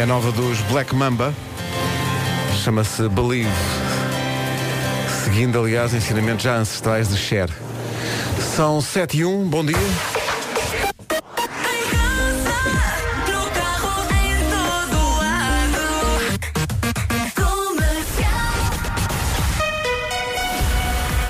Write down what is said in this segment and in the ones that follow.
É a nova dos Black Mamba. Chama-se Believe. Seguindo, aliás, ensinamentos já ancestrais de Cher. São 7 e 1, bom dia.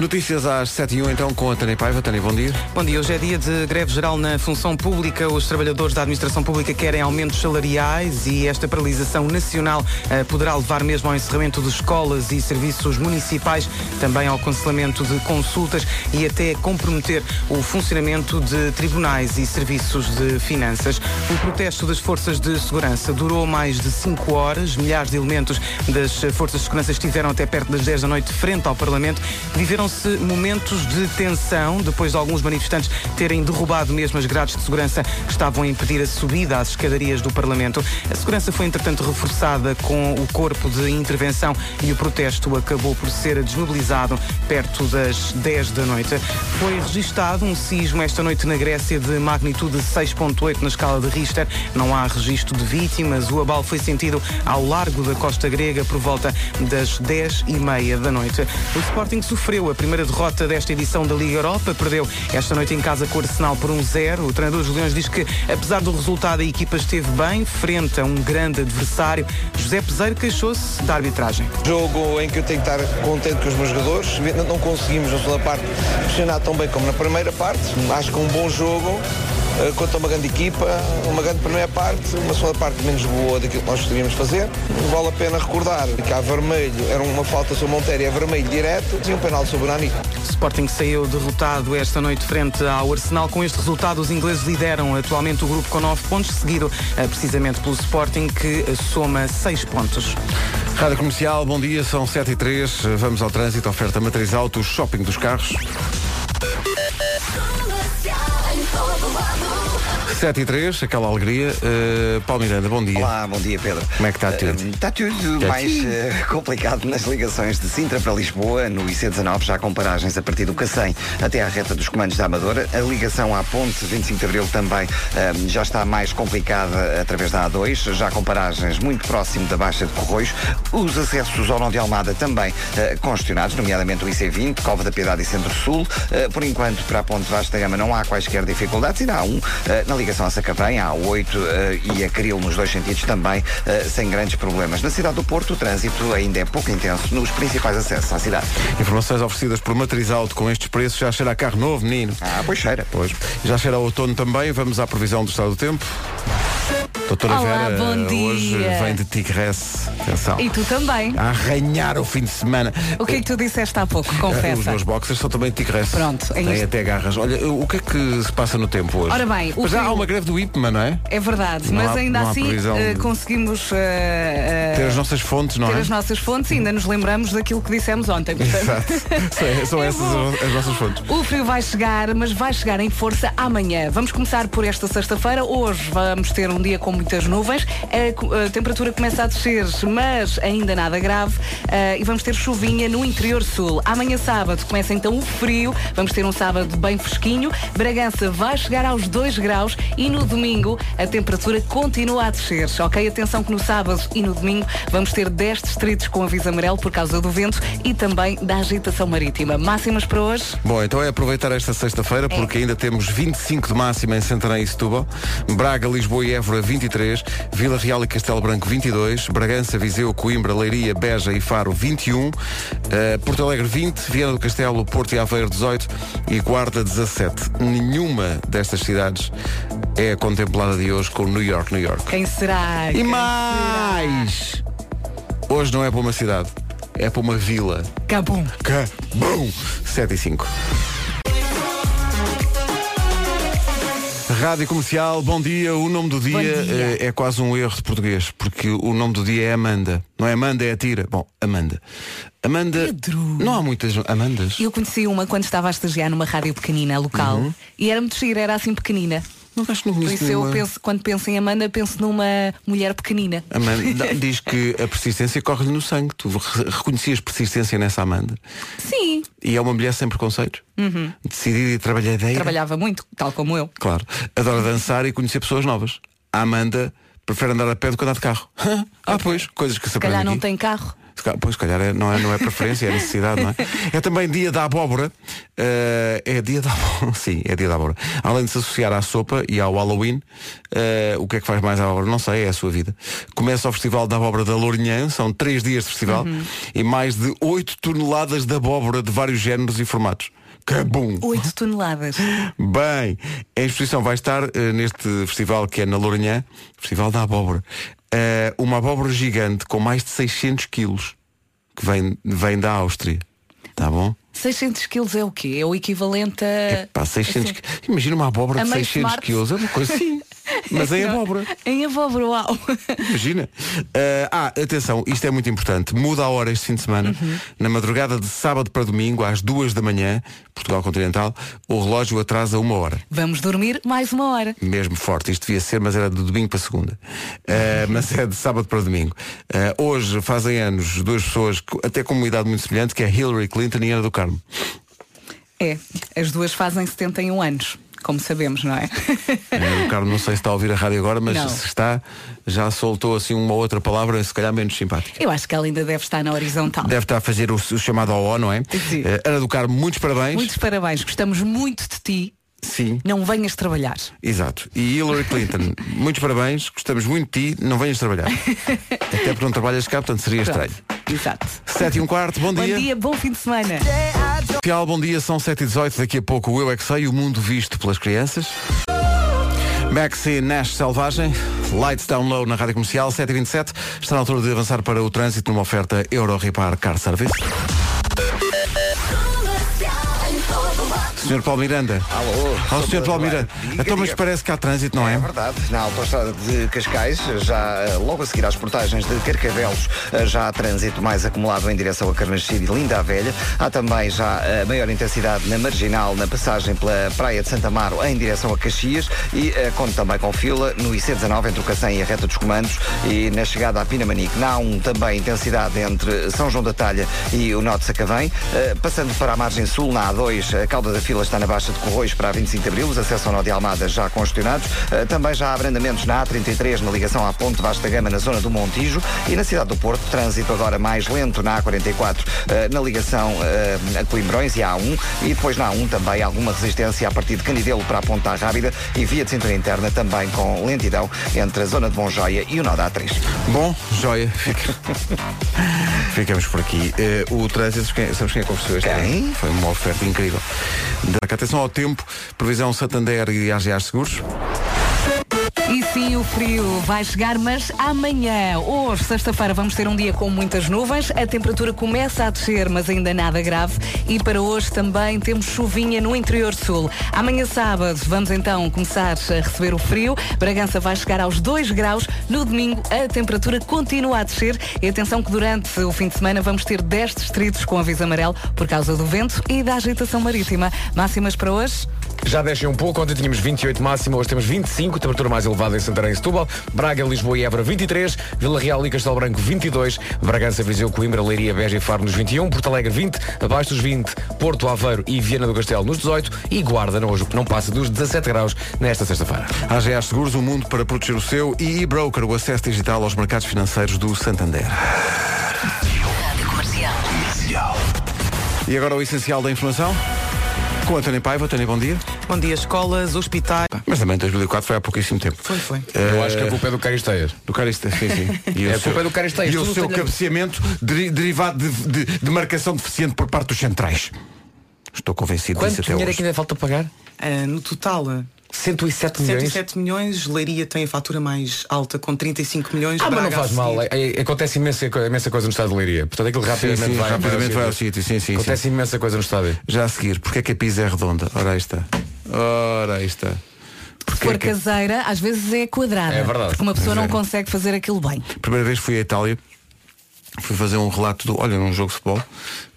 Notícias às 7 e 1 então com a Tânia Paiva. Tânia, bom dia. Bom dia, hoje é dia de greve geral na função pública. Os trabalhadores da administração pública querem aumentos salariais e esta paralisação nacional eh, poderá levar mesmo ao encerramento de escolas e serviços municipais, também ao cancelamento de consultas e até comprometer o funcionamento de tribunais e serviços de finanças. O protesto das forças de segurança durou mais de 5 horas. Milhares de elementos das forças de segurança estiveram até perto das 10 da noite frente ao Parlamento. Viveram se momentos de tensão depois de alguns manifestantes terem derrubado mesmo as grades de segurança que estavam a impedir a subida às escadarias do Parlamento. A segurança foi, entretanto, reforçada com o corpo de intervenção e o protesto acabou por ser desmobilizado perto das 10 da noite. Foi registado um sismo esta noite na Grécia de magnitude 6.8 na escala de Richter. Não há registro de vítimas. O abalo foi sentido ao largo da costa grega por volta das 10 e meia da noite. O Sporting sofreu a primeira derrota desta edição da Liga Europa. Perdeu esta noite em casa com o Arsenal por 1-0. O treinador dos Leões diz que, apesar do resultado, a equipa esteve bem, frente a um grande adversário. José Peseiro queixou-se da arbitragem. Jogo em que eu tenho que estar contente com os meus jogadores. Não conseguimos, na segunda parte, pressionar tão bem como na primeira parte. Acho que um bom jogo contra uma grande equipa, uma grande primeira parte, uma segunda parte menos boa daquilo que nós gostaríamos fazer. Vale a pena recordar que há vermelho, era uma falta sobre Monteiro, é vermelho direto e um penal sobre o Nani. Sporting saiu derrotado esta noite frente ao Arsenal. Com este resultado, os ingleses lideram atualmente o grupo com 9 pontos, seguido eh, precisamente pelo Sporting, que eh, soma 6 pontos. Rádio Comercial, bom dia, são 7 e 3. Vamos ao trânsito, oferta matriz auto, shopping dos carros. Todo lado. 7 e 3, aquela alegria. Uh, Paulo Miranda, bom dia. Olá, bom dia, Pedro. Como é que está tudo? Uh, está tudo mais uh, complicado nas ligações de Sintra para Lisboa, no IC19, já com paragens a partir do Cacém até à reta dos comandos da Amadora. A ligação à ponte 25 de Abril também já está mais complicada através da A2, já com paragens muito próximo da Baixa de Corroios. Os acessos ao Nó de Almada também congestionados, nomeadamente o IC20, Cova da Piedade e Centro-Sul. por enquanto, para a ponte Vasta Gama não há quaisquer dificuldades e há um na ligação a Sacavém, a A8 uh, e a Cril nos dois sentidos também uh, sem grandes problemas. Na cidade do Porto, o trânsito ainda é pouco intenso nos principais acessos à cidade. Informações oferecidas por Matriz Auto com estes preços já cheira a carro novo, menino. Ah, pois cheira. Pois. Já cheira a outono também. Vamos à previsão do estado do tempo. Doutora Olá, Vera, bom dia. hoje vem de Tigresse. Atenção. E tu também. A arranhar o fim de semana. O que é que tu disseste há pouco? Os Confessa. meus boxers são também de Tigresse. Pronto, é Tem isto. até garras. Olha, o que é que se passa no tempo hoje? Ora bem, o Mas já há uma greve do IPMA, não é? É verdade, Não mas há- ainda não há assim previsão eh, de- conseguimos eh, eh, Ter as nossas fontes, não ter é? as nossas fontes e ainda nos lembramos daquilo que dissemos ontem. portanto. Exato. São- São É essas bom. as nossas fontes. O frio vai chegar, mas vai chegar em força amanhã. Vamos começar por esta sexta-feira. Hoje vamos ter um dia com muitas nuvens. A, a temperatura começa a descer, mas ainda nada grave. Ah, e vamos ter chuvinha no interior sul. Amanhã sábado começa então o frio. Vamos ter um sábado bem fresquinho. Bragança vai chegar aos 2 graus e no domingo a temperatura continua a descer. Ok? Atenção que no sábado e no domingo vamos ter 10 distritos com aviso amarelo por causa do vento e também da agitação marítima. Máximas para hoje? Bom, então é aproveitar esta sexta-feira porque ainda temos 25 de máxima em Santarém e Setúbal, Braga, Lisboa e Évora 23, Vila Real e Castelo Branco 22, Bragança, Viseu, Coimbra, Leiria, Beja e Faro 21, eh, Porto Alegre 20, Viana do Castelo, Porto e Aveiro 18 e Guarda 17. Nenhuma destas cidades é contemplada de hoje com New York, New York. Quem será? E Quem mais! Hoje não é para uma cidade, é para uma vila. será? Cabum. Bum! 7 e 5. Rádio Comercial, bom dia. O nome do dia, dia. eh, é quase um erro de português, porque o nome do dia é Amanda. Não é Amanda, é a tira. Bom, Amanda. Amanda. Pedro. Não há muitas Amandas. Eu conheci uma quando estava a estagiar numa rádio pequenina local e era muito gira, era assim pequenina. Não acho que não Por conheço isso eu nenhuma. penso, quando penso em Amanda, penso numa mulher pequenina. Amanda diz que a persistência corre-lhe no sangue. Tu re- reconhecias persistência nessa Amanda. Sim, E é uma mulher sem preconceitos. Decidida e trabalhadeira. trabalhava muito, tal como eu. Claro. Adora dançar e conhecer pessoas novas. A Amanda prefere andar a pé do que andar de carro. ah, pois, coisas que se Se aprendem calhar não aqui. tem carro. Calhar- Pois, se calhar é- não, é, não é preferência, é necessidade, não é? É também dia da abóbora. Eh, é dia da abóbora. Sim, é dia da abóbora. Além de se associar à sopa e ao Halloween, eh, o que é que faz mais à abóbora? Não sei, é a sua vida. Começa o Festival da Abóbora da Lourinhã, são três dias de festival, e mais de 8 toneladas de abóbora de vários géneros e formatos. Bom! 8 toneladas. Bem, a exposição vai estar eh, neste festival que é na Lourinhã, Festival da Abóbora. Eh, uma abóbora gigante com mais de 600 quilos que vem, vem da Áustria. Tá bom? 600 quilos é o quê? É o equivalente a... Pá, 600 assim, Imagina uma abóbora de meio 600 smart. quilos. É uma coisa assim. Mas em abóbora. Em abóbora, uau. Imagina. Eh, ah, atenção, isto é muito importante. Muda a hora este fim de semana. Uhum. Na madrugada de sábado para domingo, às duas da manhã, Portugal Continental, o relógio atrasa uma hora. Vamos dormir mais uma hora. mesmo forte. Isto devia ser, mas era de domingo para segunda. Uh, mas é de sábado para domingo. Uh, hoje fazem anos duas pessoas até com uma idade muito semelhante, que é Hillary Clinton e Ana do Carmo. É, as duas fazem 71 anos, como sabemos, não é? Ana do Carmo não sei se está a ouvir a rádio agora, mas Não. se está, já soltou assim uma outra palavra, se calhar menos simpática. Eu acho que ela ainda deve estar na horizontal. Deve estar a fazer o, o chamado OO, não é? Sim. Uh, Ana do Carmo, muitos parabéns. Muitos parabéns, gostamos muito de ti. Sim. Não venhas trabalhar. Exato. E Hillary Clinton, muitos parabéns, gostamos muito de ti, não venhas trabalhar. Até porque não trabalhas cá, portanto seria Pronto. estranho. Exato. 7 e um quarto, bom Bom dia. dia, bom fim de semana. Comercial, bom dia, são 7 e 18 daqui a pouco o Eu é que sei, o mundo visto pelas crianças. Maxi Nash Selvagem, Lights Down Low na Rádio Comercial, 7 e 27 está na altura de avançar para o trânsito numa oferta Euro Repar Car Service. Sr. Paulo Miranda. Alô. Ó, Sr. Paulo Miranda. Diga, Então, mas parece que há trânsito, não é? É verdade, na autoestrada de Cascais, já eh, logo a seguir às portagens de Carcavelos, eh, já há trânsito mais acumulado em direção a Carnachide e Linda a Velha. Há também já a maior intensidade na Marginal, na passagem pela Praia de Santa Amaro em direção a Caxias e eh, conto também com fila no IC19 entre o Cacém e a Reta dos Comandos e na chegada à Pinamanique. Na A1 também intensidade entre São João da Talha e o de Sacavém. Eh, Passando para a margem sul, na A2, a cauda da fila está na Baixa de Corroios para a 25 de Abril, os acessos ao Nó de Almada já congestionados. Eh, Também já há abrandamentos na A33, na ligação à Ponte Vasta Gama, na zona do Montijo. E na cidade do Porto, trânsito agora mais lento na A44, eh, na ligação eh, a Coimbrões e à A1. E depois na A1 também alguma resistência a partir de Candidelo para a Ponta Rábida e via de cintura interna também com lentidão entre a zona de Bonjoia e o Nó da A3. Bom, joia. Fica- Ficamos por aqui. Eh, o trânsito, sabes quem é que ofereceu este? Quem? Foi uma oferta incrível. Atenção ao tempo, previsão Santander e AGA Seguros. E sim, o frio vai chegar, mas amanhã, hoje, sexta-feira, vamos ter um dia com muitas nuvens. A temperatura começa a descer, mas ainda nada grave. E para hoje também temos chuvinha no interior sul. Amanhã, sábado, vamos então começar a receber o frio. Bragança vai chegar aos 2 graus. No domingo, a temperatura continua a descer. E atenção que durante o fim de semana vamos ter 10 distritos com aviso amarelo por causa do vento e da agitação marítima. Máximas para hoje? Já descem um pouco, ontem tínhamos 28 máxima, hoje temos 25, temperatura mais elevada em Santarém e Setúbal, Braga, Lisboa e Évora 23, Vila Real e Castelo Branco 22, Bragança, Viseu, Coimbra, Leiria, Beja e Faro nos 21, Porto Alegre 20, abaixo dos 20, Porto, Aveiro e Viana do Castelo nos 18 e Guarda hoje não passa dos 17 graus nesta sexta-feira. AGA Seguros, o mundo para proteger o seu e e-broker, o acesso digital aos mercados financeiros do Santander. E agora o essencial da informação. Com António Paiva. António, bom dia. Bom dia, escolas, hospitais. Mas também 2004 foi há pouquíssimo tempo. Foi, foi. Eu acho que a culpa é do Caristeias. Do Carista, sim, sim. E É, o a culpa é do Caristeias. E o seu cabeceamento deri- derivado de, de- de marcação deficiente por parte dos centrais. Estou convencido Quanto disso até dinheiro é hoje. que ainda falta pagar? Ah, no total, 107 milhões? 107 milhões. Leiria tem a fatura mais alta, com 35 milhões. Ah, mas não faz mal. É- é- acontece imensa, imensa coisa no estado de Leiria. Portanto, aquilo rapidamente, sim, vai, rapidamente vai ao sítio. sim, sim, Acontece imensa coisa no estádio. Já a seguir, porque é que a pizza é redonda? Ora aí está. Ora aí está. Se Porque for é que... caseira, às vezes é quadrada. É verdade. Porque uma pessoa não É. consegue fazer aquilo bem. Primeira vez fui à Itália, fui fazer um relato do, olha, num jogo de futebol,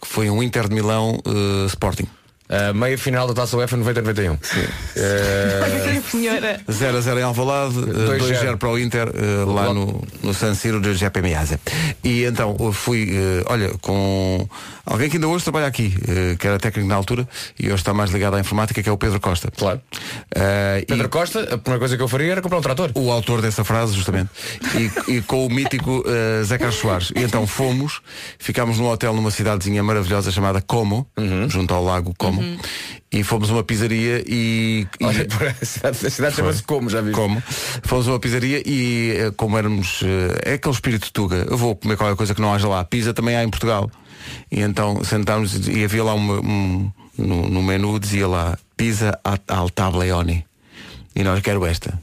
que foi um Inter de Milão eh, Sporting. A meia final da Taça UEFA 90-91. Olha, senhora. 0 a 0 em Alvalade, eh, 2-0 para o Inter, eh, lá no, no San Siro de Giuseppe Meazza. E então eu fui, eh, olha, com alguém que ainda hoje trabalha aqui, eh, que era técnico na altura, e hoje está mais ligado à informática, que é o Pedro Costa. Claro. Eh, Pedro e Costa, a primeira coisa que eu faria era comprar um trator. o autor dessa frase, justamente, e, e com o mítico eh, Zé Carlos Soares. E então fomos, ficámos num hotel numa cidadezinha maravilhosa chamada Como, Uhum. junto ao lago Como, e fomos a uma pizzaria e, e- Olha, a cidade, chama-se como, já vi. como? Fomos a uma pizzaria e eh, como éramos. eh, É aquele espírito tuga. Eu vou comer qualquer coisa que não haja lá. Pizza também há em Portugal. E então sentámos e havia lá uma, um. No, no menu dizia lá pizza al tableone. E nós quero esta.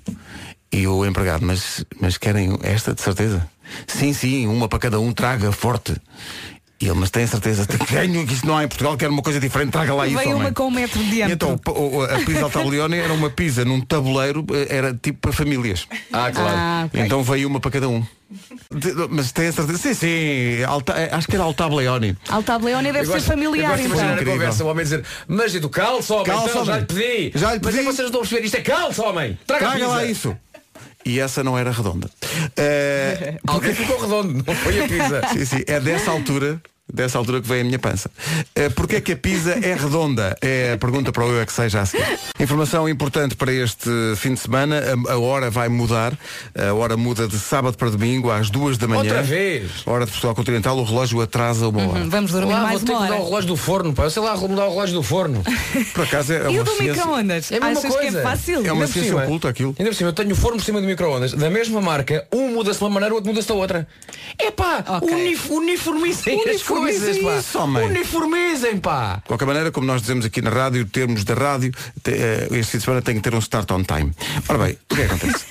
E o empregado, mas, mas querem esta de certeza? Sim, sim, uma para cada um, traga forte. E ele, mas tem certeza, tenho que isto não há em Portugal, quero uma coisa diferente, traga lá isso. Veio uma homem." com um metro de E diâmetro. então a pizza al era uma pizza num tabuleiro, eh, era tipo para famílias. Ah, claro. Ah, ok. Então veio uma para cada um. De- Mas tem a certeza? Sim, sim, alta- eh, acho que era al taglione. Altableone deve Eu ser gosto- familiar, eu gosto de então. imaginar a conversa, o homem dizer, mas e do calço, homem, Calça, então, já homem. lhe pedi. Já lhe Mas é pedi. que vocês não estão a perceber, isto é calço, homem. Traga, a Traga pizza. lá isso. E essa não era redonda. Eh, Alguém ficou redondo, não foi a pizza. sim, sim, é dessa altura. Dessa altura que vem a minha pança. Uh, Porquê é que a pizza é redonda? É a pergunta para o eu é que seja a seguir. Informação importante para este fim de semana. A, a hora vai mudar. A hora muda de sábado para domingo às duas da manhã. Outra vez. Hora de Portugal Continental. O relógio atrasa uma hora. Hum, Vamos dormir Lá, mais vou ter uma que mudar o hora. relógio do forno, pá. Eu sei lá mudar o relógio do forno. Por acaso é E uma o do ciência- micro-ondas? É a mesma Achas que coisa. é fácil? É uma Ainda ciência oculta aquilo. Ainda por cima, eu tenho o forno por cima do micro-ondas da mesma marca, um muda-se de uma maneira, o outro muda-se da outra. É pá, Ok. unif Uniformizem coisas, pá. isso, homem. Uniformizem, pá. De qualquer maneira, como nós dizemos aqui na rádio, termos da rádio, te- eh, este fim de semana tem que ter um start on time. Ora bem, o que é que acontece?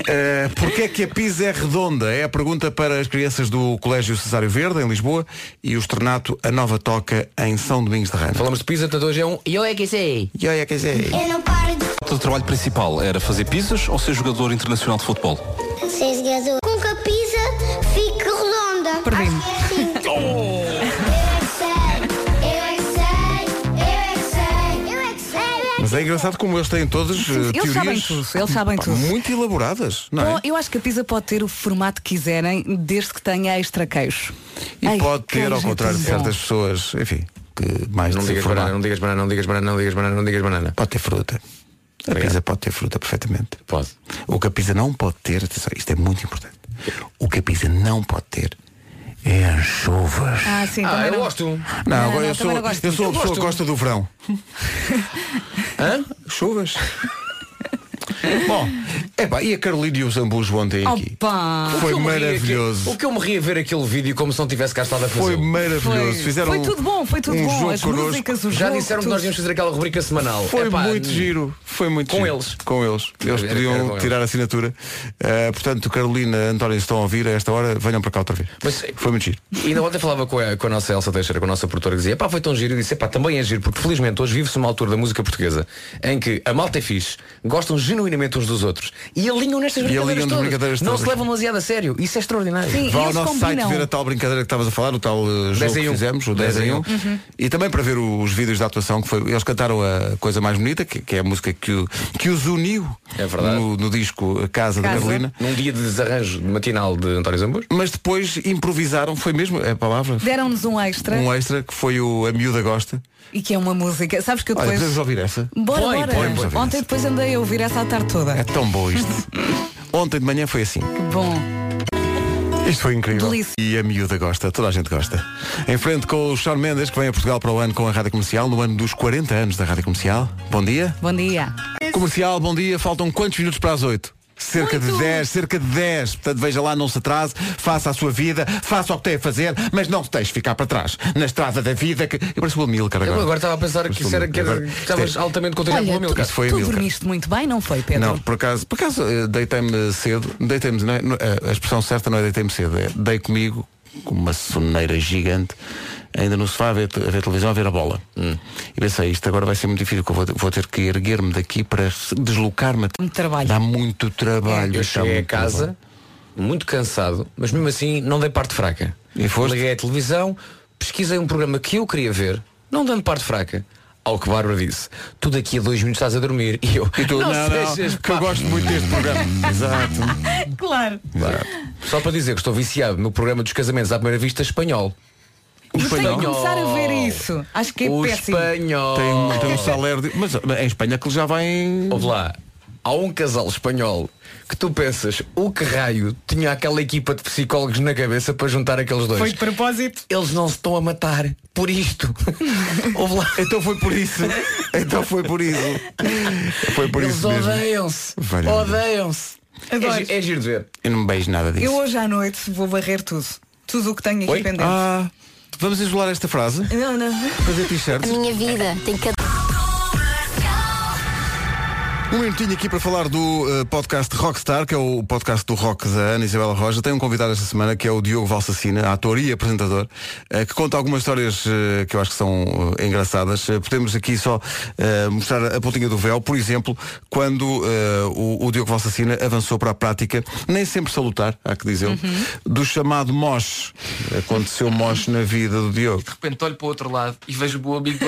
Uh, Porquê é que a pizza é redonda? É a pergunta para as crianças do Colégio Cesário Verde, em Lisboa, e o Externato A Nova Toca, em São Domingos de Rana. Falamos de pizza, portanto hoje é um eu é que sei. E olha, quer dizer, Eu não paro de O teu trabalho principal era fazer pizzas ou ser jogador internacional de futebol? ser jogador. Com que a pizza fique redonda. Perdi-me. Mas é engraçado como eles têm todas uh, Eles teorias sabem tudo, eles sabem pá, tudo. muito elaboradas, não é? Bom, eu acho que a pizza pode ter o formato que quiserem, desde que tenha extra queijo. E Ai, pode ter, ao contrário de certas pessoas, enfim, que mais Não digas banana, não digas banana, não digas banana, não digas banana, não digas banana. Pode ter fruta. A Obrigado. pizza pode ter fruta perfeitamente. Pode. O que a pizza não pode ter, atenção, isto é muito importante. O que a pizza não pode ter é anchovas. Ah, sim, Ah, eu não. gosto. Não, não, agora eu, sou, não gosto eu sou a pessoa que Eu gosta do verão. Hã? Chuvas. Bom, epá, e a Carolina e os ambus ontem aqui? Opa! Foi O ri maravilhoso. O que eu me ri a ver aquele vídeo como se não tivesse cá estado a fazer. Foi maravilhoso. Foi, Fizeram foi tudo bom, foi tudo um bom. jogo As connosco. músicas, o Já disseram que nós íamos fazer aquela rubrica semanal. Foi Epá, muito giro. Foi muito Com giro. eles. Com eles. Eles Era- podiam tirar a assinatura. Uh, portanto, Carolina, António, se estão a ouvir a esta hora, venham para cá outra vez. Mas- Foi muito giro. E ainda ontem falava com a, com a nossa Elsa Teixeira, com a nossa produtora, que dizia, pá, foi tão giro. Eu disse, pá, também é giro, porque felizmente hoje vive-se uma altura da música portuguesa em que a malta é fixe, gostam genuinamente uns dos outros e alinham nestas brincadeiras, alinham todas. brincadeiras Não todas. se levam demasiado a sério. Isso é extraordinário. Sim, Vá ao eles nosso combinam. site ver a tal brincadeira que estavas a falar, o tal uh, 10 jogo em que um. fizemos, o 10 em 1. E também para ver os vídeos da atuação, que foi, eles cantaram a coisa mais bonita, que, que é a música que, o- que os uniu É verdade. no, no disco Casa, da Casa. Carolina. Num dia de desarranjo matinal de António Zambus. Mas depois improvisaram, foi mesmo a palavra, Deram-nos um extra um extra, que foi o A Miúda Gosta. E que é uma música. Sabes que eu Olha, depois. podemos ouvir essa? Bora, Põe, bora. põe, põe. Ontem depois andei a ouvir essa a tarde toda. É tão bom isto. Ontem de manhã foi assim. Que bom. Isto foi incrível. Delícia. E a miúda gosta, toda a gente gosta. Em frente com o Sean Mendes, que vem a Portugal para o ano com a Rádio Comercial, no ano dos 40 anos da Rádio Comercial. Bom dia. Bom dia. Comercial, bom dia. Faltam quantos minutos para as 8? Cerca de Oito. 10, cerca de 10. Portanto, veja lá, não se atrase, faça a sua vida, faça o que tem a fazer, mas não se deixe ficar para trás. Na estrada da vida que. Eu pareço o Amilcar Eu agora. agora estava a pensar que, isso era, que, era, Agora- que estavas altamente contagiado pelo Milcar. Isso foi tu Amilcar. dormiste muito bem, não foi, Pedro? Não, por acaso, por acaso eh, deitei-me cedo, deitei-me, não é- não- a expressão certa não é deitei-me cedo, é dei comigo com uma soneira gigante, ainda no sofá a ver, a ver televisão, a ver a bola. Hum. E pensei, isto agora vai ser muito difícil, que eu vou, vou ter que erguer-me daqui para deslocar-me. Muito trabalho. Dá muito trabalho. Eu dá cheguei a muito casa trabalho. muito cansado, mas mesmo assim não dei parte fraca. E foste? Liguei a televisão, pesquisei um programa que eu queria ver não dando parte fraca. Ao que Bárbara disse, tu daqui a dois minutos estás a dormir. E eu, E tu, não, não, sejas que eu pá." gosto muito deste programa. Exato. Claro. Só para dizer que estou viciado no programa dos casamentos à primeira vista espanhol. Eu tenho que espanhol? começar a ver isso. Acho que é o péssimo. espanhol. Tem, um- tem um salário. de- Mas em Espanha que ele já vai em. Ouve lá, há um casal espanhol que tu pensas, o que raio tinha aquela equipa de psicólogos na cabeça para juntar aqueles dois. Foi de propósito. Eles não se estão a matar por isto. Então foi por isso. Então foi por isso. Foi por Eles isso mesmo. odeiam-se. Odeiam-se. É, Adoro. é giro de ver. Eu não me beijo nada disso. Eu hoje à noite vou varrer tudo. Tudo o que tenho aqui Oi? pendente. Ah, vamos isolar esta frase. Não, não. Fazer A t-shirts. minha vida tem que. Um minutinho aqui para falar do eh, podcast Rockstar, que é o podcast do rock da Ana Isabela Roja. Tem um convidado esta semana que é o Diogo Valsacina, ator e apresentador, eh, que conta algumas histórias eh, que eu acho que são engraçadas. Podemos aqui só mostrar a pontinha do véu, por exemplo, quando o, o Diogo Valsacina avançou para a prática, nem sempre salutar, há que dizer, do chamado MOSH. Aconteceu MOSH na vida do Diogo. De repente olho para o outro lado e vejo o meu amigo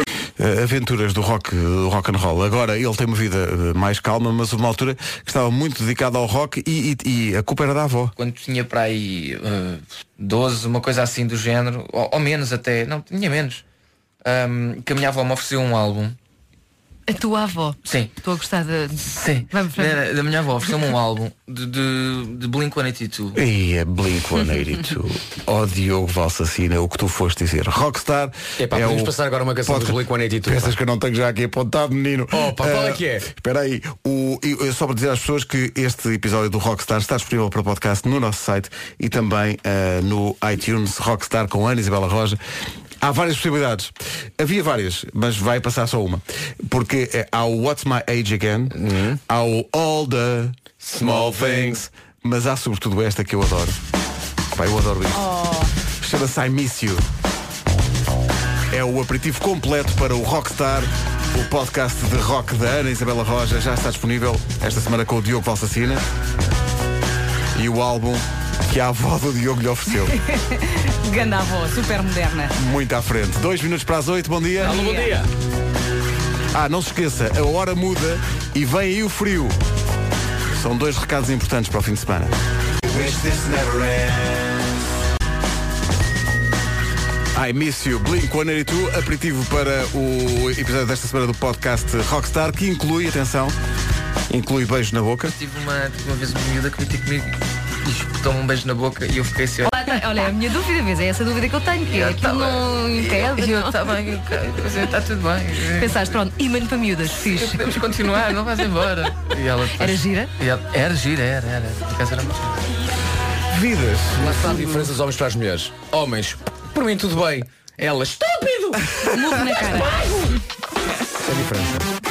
aventuras do rock, do rock and roll. Agora ele tem uma vida eh, mais calma, mas uma altura que estava muito dedicado ao rock e, e- e a culpa era da avó. quando tinha para aí eh, 12, uma coisa assim do género, ou, ou menos até, não, tinha menos. Um, que a minha avó me ofereceu um álbum. A tua avó. Sim. Estou a gostar de. Sim. Vamos. Da, da minha avó ofereceu-me um álbum de, de, de Blink 182. E é Blink 182. Ó Diogo Valsacina, o que tu foste dizer. Rockstar. Epá, podemos o passar agora uma canção dos podcast- Blink-182, pá. Pensas que eu não tenho já aqui apontado, menino. Opa, qual é Ah, que é? Espera aí. O, eh, só para dizer às pessoas que este episódio do Rockstar está disponível para podcast no nosso site e também ah, no iTunes Rockstar com Ana Isabela Roja. Há várias possibilidades. Havia várias, mas vai passar só uma. Porque eh, há o What's My Age Again, Uhum. há o All the Small Things, mas há sobretudo esta que eu adoro. Pá, eu adoro isto. Chama-se I Miss You. É o aperitivo completo para o Rockstar. O podcast de rock da Ana Isabela Roja já está disponível esta semana com o Diogo Valsacina. E o álbum que a avó do Diogo lhe ofereceu. Ganda avó, super moderna. Muito à frente. Dois minutos para as oito, bom dia. Alô, bom dia. Ah, não se esqueça, a hora muda e vem aí o frio. São dois recados importantes para o fim de semana. I Miss You, Blink-182, aperitivo para o episódio desta semana do podcast Rockstar, que inclui, atenção, inclui beijo na boca. Tive uma, tive uma vez uma miúda que veio ter comigo espetou-me um beijo na boca e eu fiquei assim. Olha, a minha dúvida, mas é essa dúvida que eu tenho, que é tá aquilo não bem. impede. Eu, não? está bem, está tudo bem. Pensaste, pronto, imã para miúdas, fixe. Podemos continuar, não vais embora. E ela, Era gira? E ela, era gira, era, era. Por acaso era muito gira. Vidas. Lá está a diferença dos homens para as mulheres. Homens, por mim tudo bem. Elas, estúpido! Na cara. É a diferença.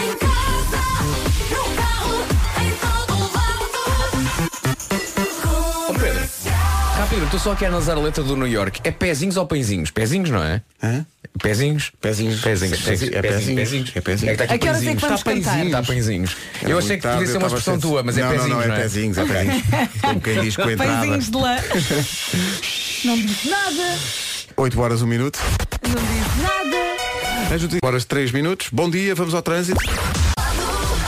Estou só aqui a analisar a letra do New York. É pezinhos ou pãezinhos? Pezinhos, não é? Hã? Pezinhos? Pezinhos. Pezinhos. Sim, sim, é pezinhos. É pezinhos. É que está aqui A que horas é que pãezinhos. Está pãezinhos. Está pãezinhos. Eu achei que podia ser uma expressão tua, mas é pezinhos, não, não, não, é é? pezinhos, é pezinhos. Como quem diz com a entrada. Pãezinhos de lã. Não diz nada. 8 horas, 1 minuto. Não diz nada. Horas 3 minutos. Bom dia, vamos ao trânsito.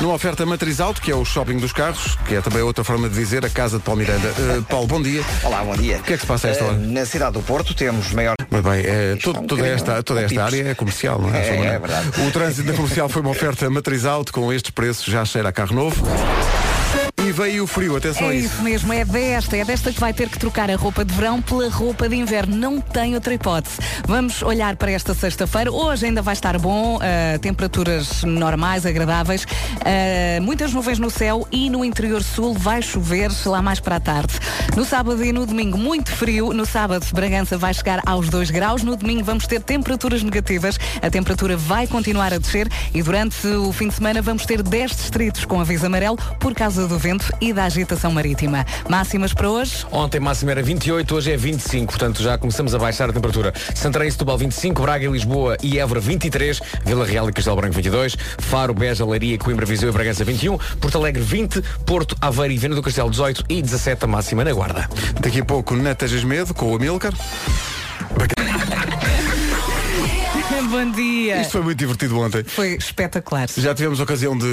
Numa oferta Matriz Alto, que é o shopping dos carros, que é também outra forma de dizer a casa de Paulo Miranda. Uh, Paulo, bom dia. Olá, bom dia. O que é que se passa a esta Eh, hora? Na cidade do Porto temos maior. Muito bem, é, Isto é todo- um toda, esta, toda esta área é comercial, não é? É, é verdade. O trânsito da comercial foi uma oferta Matriz Alto, com estes preços já cheira a carro novo. Veio o frio, atenção a É isso. isso mesmo, é desta, é desta que vai ter que trocar a roupa de verão pela roupa de inverno. Não tem outra hipótese. Vamos olhar para esta sexta-feira. Hoje ainda vai estar bom, ah, temperaturas normais, agradáveis, ah, muitas nuvens no céu e no interior sul vai chover lá mais para a tarde. No sábado e no domingo, muito frio. No sábado, Bragança vai chegar aos 2 graus. No domingo, vamos ter temperaturas negativas. A temperatura vai continuar a descer e durante o fim de semana vamos ter 10 distritos com aviso amarelo por causa do vento e da agitação marítima. Máximas para hoje? Ontem máximo era 28, hoje é 25, portanto já começamos a baixar a temperatura. Santarém, Setúbal 25, Braga, Lisboa e Évora 23, Vila Real e Castelo Branco 22, Faro, Beja, Leiria, Coimbra, Viseu e Bragança 21, Porto Alegre 20, Porto, Aveiro e Viana do Castelo 18 e 17 a máxima na Guarda. Daqui a pouco, Natas Medo, com o Amilcar. Bom dia. Isto foi muito divertido ontem. Foi espetacular. Já tivemos a ocasião de,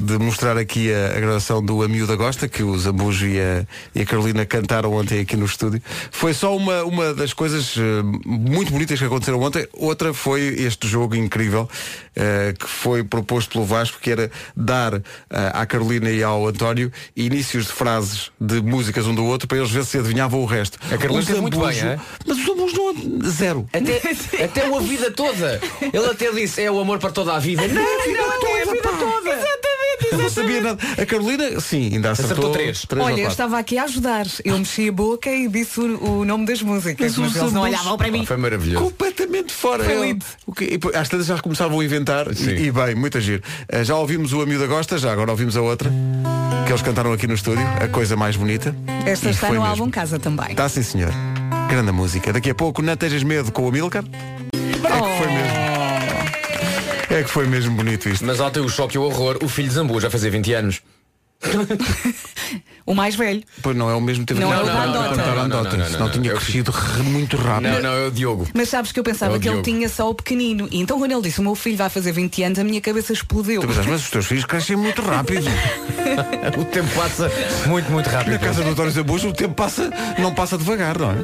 de mostrar aqui a, a gravação do A Miúda Gosta, que o Zambujo e a, e a Carolina cantaram ontem aqui no estúdio. Foi só uma, uma das coisas eh, muito bonitas que aconteceram ontem. Outra foi este jogo incrível eh, que foi proposto pelo Vasco, que era dar eh, à Carolina e ao António inícios de frases de músicas um do outro para eles ver se adivinhavam o resto. A Carolina O esteve muito bem, Zambujo- é? Mas o Zambujo não zero. Até, até a vida toda. Ele até disse, é o amor para toda a vida. Não, não, é a vida toda. Eu não sabia nada. A Carolina, sim, ainda acertou, Acertou três. ou Olha, eu quatro. estava aqui a ajudar. Eu mexi a boca e disse o, o nome das músicas, Mas mas, eles não olhavam para mim. Foi maravilhoso. completamente fora. Foi lindo. o que- e às tantas já começavam a inventar e, Sim. e bem, muito giro. Eh, já ouvimos o A Miúda Gosta, já agora ouvimos a outra, que eles cantaram aqui no estúdio, a coisa mais bonita. Esta E está foi no mesmo. álbum Casa também. Está sim, senhor. Grande música. Daqui a pouco, não tejas medo com o Amilcar. É que foi mesmo. É que foi mesmo bonito isto. Mas ontem o choque e o horror, o filho de Zambu já fazia 20 anos. O mais velho. Pois não é o mesmo tempo Não é o eu da estava a Andota. contar a Não, não, Andota, não, não, senão não, tinha crescido re- muito rápido. Não, não, é o Diogo. Mas sabes que eu pensava É que ele tinha só o pequenino. E então quando ele disse o meu filho vai fazer 20 anos, a minha cabeça explodiu. Mas os teus filhos crescem muito rápido. O tempo passa muito, muito rápido. Na casa do António Zambujo o tempo passa, não passa devagar, não é?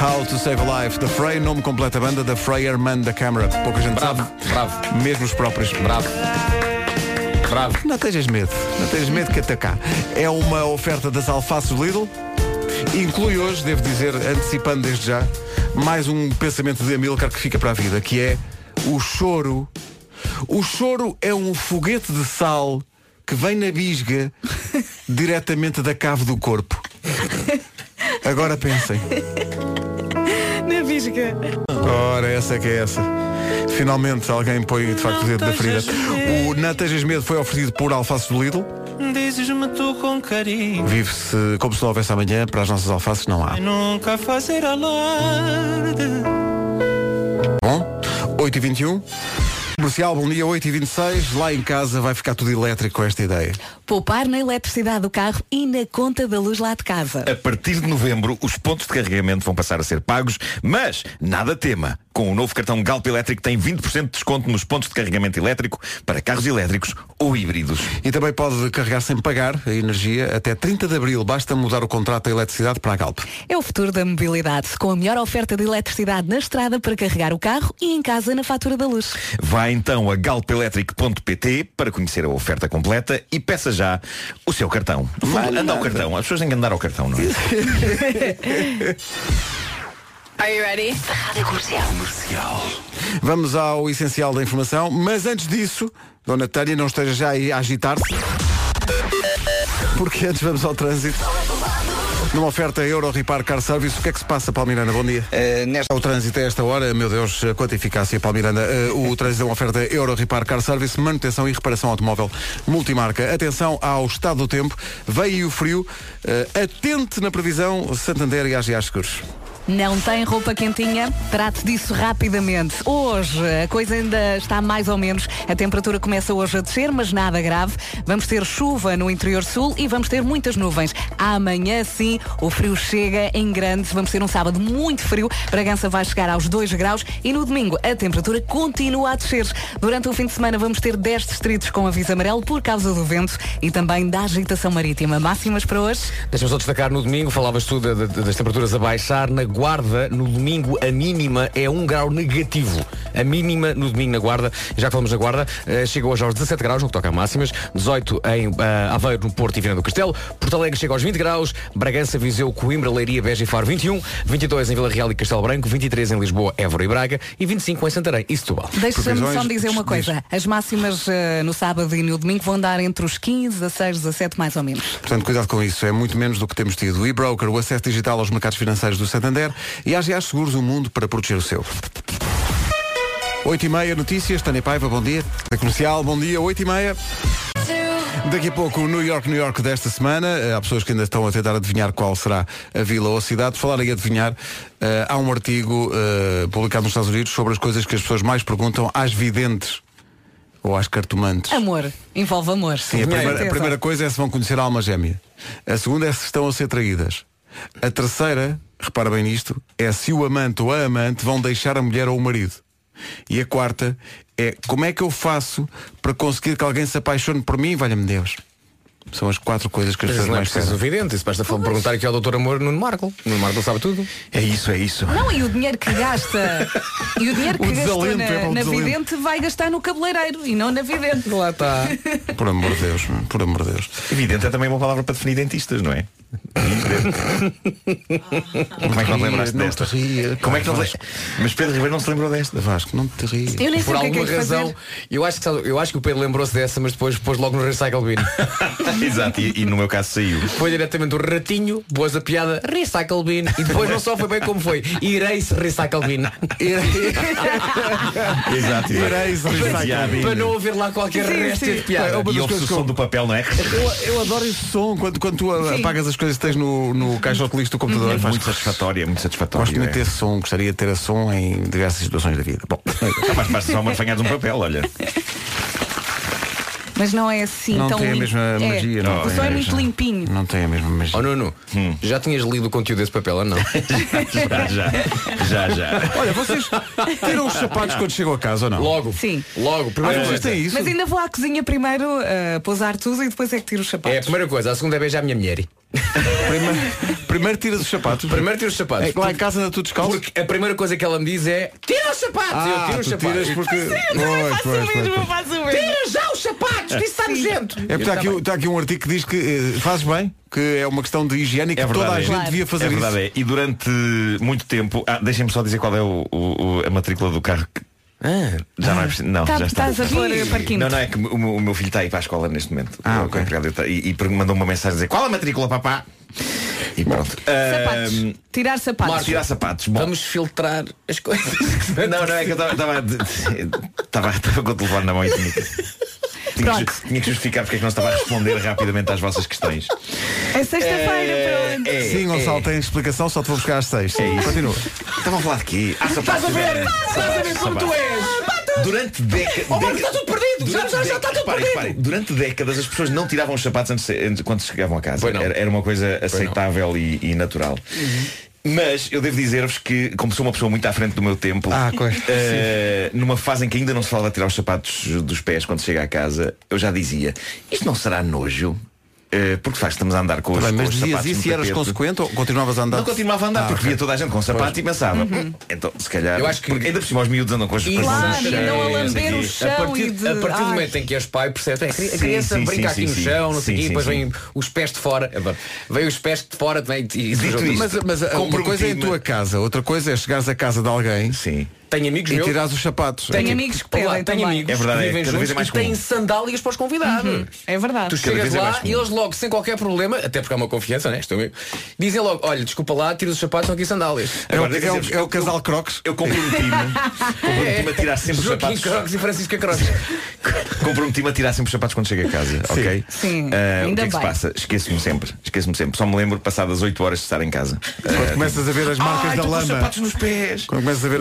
How to Save a Life, The Frey, nome completa banda, The Freyer Man da Câmara. Pouca gente Bravo, sabe, bravo, mesmo os próprios. bravo. Bravo. Não tejas medo, não tejas medo que até cá. É uma oferta das alfaces Lidl. Inclui hoje, devo dizer, antecipando desde já, mais um pensamento de Amilcar que fica para a vida, que é o choro. O choro é um foguete de sal que vem na bisga diretamente da cave do corpo. Agora pensem. Na visga. Ora, essa é que é essa. Finalmente alguém põe de facto o dedo na ferida. O Não Tejas Medo foi oferecido por Alfaces do Lidl. Dizes-me tu com carinho Vive-se como se não houvesse amanhã, para as nossas alfaces não há. Nunca fazer alarde Bom, 8h21. Comercial, bom dia, 8h26. Lá em casa vai ficar tudo elétrico com esta ideia. Poupar na eletricidade do carro e na conta da luz lá de casa. A partir de novembro, os pontos de carregamento vão passar a ser pagos, mas nada tema. Com o novo cartão Galp Elétrico tem 20% de desconto nos pontos de carregamento elétrico para carros elétricos ou híbridos. E também pode carregar sem pagar a energia até 30 de abril. Basta mudar o contrato da eletricidade para a Galp. É o futuro da mobilidade, com a melhor oferta de eletricidade na estrada para carregar o carro e em casa na fatura da luz. Vá então a galpelétrico.pt para conhecer a oferta completa e peça já o seu cartão. Vai anda ao cartão. As pessoas têm que andar ao cartão, não é? Are you ready? Rádio Comercial. Vamos ao essencial da informação, mas antes disso, Dona Tânia, não esteja já aí a agitar-se. Porque antes vamos ao trânsito. Numa oferta Euro Repar Car Service, o que é que se passa, Palmiranda? Bom dia. Eh, nesta O trânsito a esta hora, meu Deus, quanta eficácia, Palmiranda. Eh, o trânsito é uma oferta Euro Repar Car Service, manutenção e reparação automóvel multimarca. Atenção ao estado do tempo, veio o frio, eh, atente na previsão Santander e AGA Seguros. Não tem roupa quentinha? Trate disso rapidamente. Hoje a coisa ainda está mais ou menos. A temperatura começa hoje a descer, mas nada grave. Vamos ter chuva no interior sul e vamos ter muitas nuvens. Amanhã sim, o frio chega em grande. Vamos ter um sábado muito frio. Bragança vai chegar aos 2 graus e no domingo a temperatura continua a descer. Durante o fim de semana vamos ter 10 distritos com aviso amarelo por causa do vento e também da agitação marítima. Máximas para hoje? Deixa-me só destacar no domingo, falavas tu da- da- das temperaturas a baixar. Na Guarda, no domingo, a mínima é 1 grau negativo. A mínima no domingo na Guarda, já que falamos da Guarda, eh, chega hoje aos 17 graus, no que toca a máximas, 18 em eh, Aveiro, no Porto e Viana do Castelo, Porto Alegre chega aos 20 graus, Bragança, Viseu, Coimbra, Leiria, Beja e Faro 21, 22 em Vila Real e Castelo Branco, 23 em Lisboa, Évora e Braga e 25 em Santarém e Setúbal. Deixa-me só Previsões, dizer uma coisa. As máximas eh, no sábado e no domingo vão dar entre os 15, 16, 17 mais ou menos. Portanto, cuidado com isso, é muito menos do que temos tido. O e-broker, o acesso digital aos mercados financeiros do Santander e a AGA Seguros, o mundo para proteger o seu. 8 e meia, notícias. Tânia Paiva, bom dia. Da comercial, bom dia, 8 e meia. Daqui a pouco o New York, New York desta semana. Eh, Há pessoas que ainda estão a tentar adivinhar qual será a vila ou a cidade. Falar em adivinhar, eh, há um artigo eh, publicado nos Estados Unidos sobre as coisas que as pessoas mais perguntam às videntes ou às cartomantes. Amor. Envolve amor. Sim, a primeira, a primeira coisa é se vão conhecer a alma gêmea. A segunda é se estão a ser traídas. A terceira, repara bem nisto, é se o amante ou a amante vão deixar a mulher ou o marido. E a quarta é como é que eu faço para conseguir que alguém se apaixone por mim, valha-me Deus. São as quatro coisas que as pessoas não é mais preciso pedem. evidente, isso basta perguntar aqui ao Dr. Amor Nuno Marco. Nuno Marco sabe tudo. É isso, é isso. Não, e o dinheiro que gasta e o dinheiro que O desalento, na, é na vidente vai gastar no cabeleireiro e não na vidente. Lá está. Por amor de Deus, por amor de Deus. Evidente é também uma palavra para definir dentistas, não é? Como é que não te lembraste Não desta? te ria, Como é que não te... Mas Pedro Ribeiro não se lembrou desta. Vasco, não te ri. Eu nem sei Por é que alguma é razão, fazer. eu acho, que, eu acho que o Pedro lembrou-se dessa, mas depois pôs logo no Recycle Bin. Exato, e, e no meu caso saiu. Foi diretamente o ratinho, pôs a piada Recycle Bin. E depois não só foi bem como foi. Irei-se Recycle Bin. Exato, Ireis Baseado em- Para não haver lá qualquer Sim, resto sim. de piada. É E ouve o som do papel, não é? Eu, eu adoro esse som quando, quando tu Sim. apagas as coisas que tens no, no caixote lixo do computador. É Faz- muito satisfatório, é muito satisfatório. Gosto muito é. desse som, gostaria de ter esse som em diversas situações da vida. Bom, Ah, mas basta só uma de um papel, olha. Mas não é assim não tão tem a lim- mesma é. magia. Não O som a é muito limpinho. Não tem a mesma magia. Oh Nuno, já tinhas lido o conteúdo desse papel ou não? Já, já, já, já. Olha, vocês tiram os sapatos quando chegam a casa ou não? Logo. Sim. Logo. Primeira Ah, vocês têm isso? Mas ainda vou à cozinha primeiro uh, pousar tudo e depois é que tiro os É a sapatos. primeira coisa. A segunda é beijar a minha mulher. Primeiro, primeiro tiras os sapatos. Primeiro tiro os sapatos. É que lá em casa anda tudo descalço. Porque a primeira coisa que ela me diz é Tira os sapatos! Ah, eu tiro os sapatos. tiras porque... Pois, pois, pois, pois. faço o mesmo. Tira já os sapatos! Que isso está nojento! É porque está aqui, está aqui um artigo que diz que eh, fazes bem, que é uma questão de higiene e que É toda a verdade, gente é. Claro. devia fazer é verdade, isso. é. E durante muito tempo. Ah, deixem-me só dizer qual é o, o- o- a matrícula do carro. que- Ah, Já não é preciso. Não, Tá- já está. Estás a pôr uh, parquinho. Não, não, é que o meu, o meu filho está aí para a escola neste momento. Ah, O ok. E, e mandou uma mensagem a dizer qual a matrícula, papá? E pronto. Sapatos. Ahm, Tirar sapatos. Marco, tirar sapatos. Bom, Vamos filtrar as coisas. Não, não, é que eu estava estava estava com o telefone na mão e tinha que, tinha que, justificar porque é que não estava a responder rapidamente às vossas questões. É sexta-feira, pelo menos. Sim, Gonçalo, tem explicação, só te vou buscar às seis. É isso. Continua. Estavam a falar de quê? Ah. Estás a ver? Estás a ver como tu és? Durante décadas. Oh, Marco, está tudo perdido! Já, já, já está tudo perdido! durante décadas as pessoas não tiravam os sapatos antes, antes- quando chegavam a casa. Era, era uma coisa aceitável e, e natural. Mas eu devo dizer-vos que, como sou uma pessoa muito à frente do meu tempo, Ah, eh, numa fase em que ainda não se fala de tirar os sapatos dos pés quando chega a casa, eu já dizia, isto não será nojo? Eh, porque facto estamos a andar com os, Tá bem, com mas os dizias sapatos isso e eras consequente ou continuavas a andar? Não continuava a andar Ah, porque ok. via toda a gente com sapatos e pensava, então se calhar. Eu acho que- ainda por cima os miúdos andam com as com Claro, e a não A chão partir, e de... a partir do momento em que és pai, percebes? É, a a criança sim, brinca sim, aqui sim, no chão, não sei o quê, depois sim. vêm os pés de fora. Vêm os pés de fora também e, e Dito depois- isto, Mas, mas uma coisa é a tua casa, outra coisa é chegares a casa de alguém Sim. Tenho amigos e meus. tirares os sapatos. Tenho É tipo, amigos que Olá, pedem tenho também. amigos É verdade, que é, vivem vez juntos é mais e têm sandálias para os convidados. É verdade. Tu chegas é mais lá e eles logo, sem qualquer problema, até porque há uma confiança, né? Estou amigo, dizem logo, olha, desculpa lá, tira os sapatos, estão aqui sandálias. É, o, Agora, é o- é o casal Crocs. Eu comprometi-me comprometi-me a tirar sempre os sapatos. Crocs e Francisca Crocs. Comprometi-me a tirar sempre os sapatos quando chego a casa, ok? Sim, Ah, o ainda que é que se bem. passa? Esqueço-me sempre, esqueço-me sempre. Só me lembro passadas 8 horas de estar em casa. Quando começas a ver as marcas Ai, da com os lama. sapatos nos pés. Quando começas a ver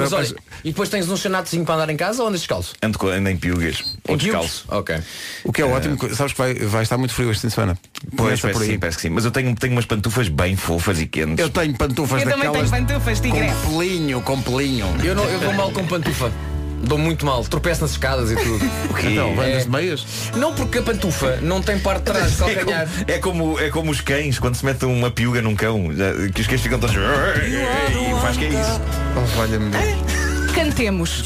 e depois tens um chanatozinho para andar em casa ou andas descalço? Ando, co- ando em piugas ou Em descalço. Ok. O que é ótimo, sabes que vai, vai estar muito frio este fim de semana. Pois, Começa parece por que aí. sim, parece que sim. Mas eu tenho, tenho umas pantufas bem fofas e quentes. Eu tenho pantufas Eu também daquelas tenho pantufas, tigre. com pelinho, com pelinho. Eu, não, eu dou mal com pantufa. Dou muito mal, tropeço nas escadas e tudo. O quê? Então, É. andas de meias? Não porque a pantufa não tem parte de trás de É como, é, como, é como os cães, quando se mete uma piuga num cão, já- que os cães ficam todos. E faz que é isso. Oh, valha-me Deus. Cantemos.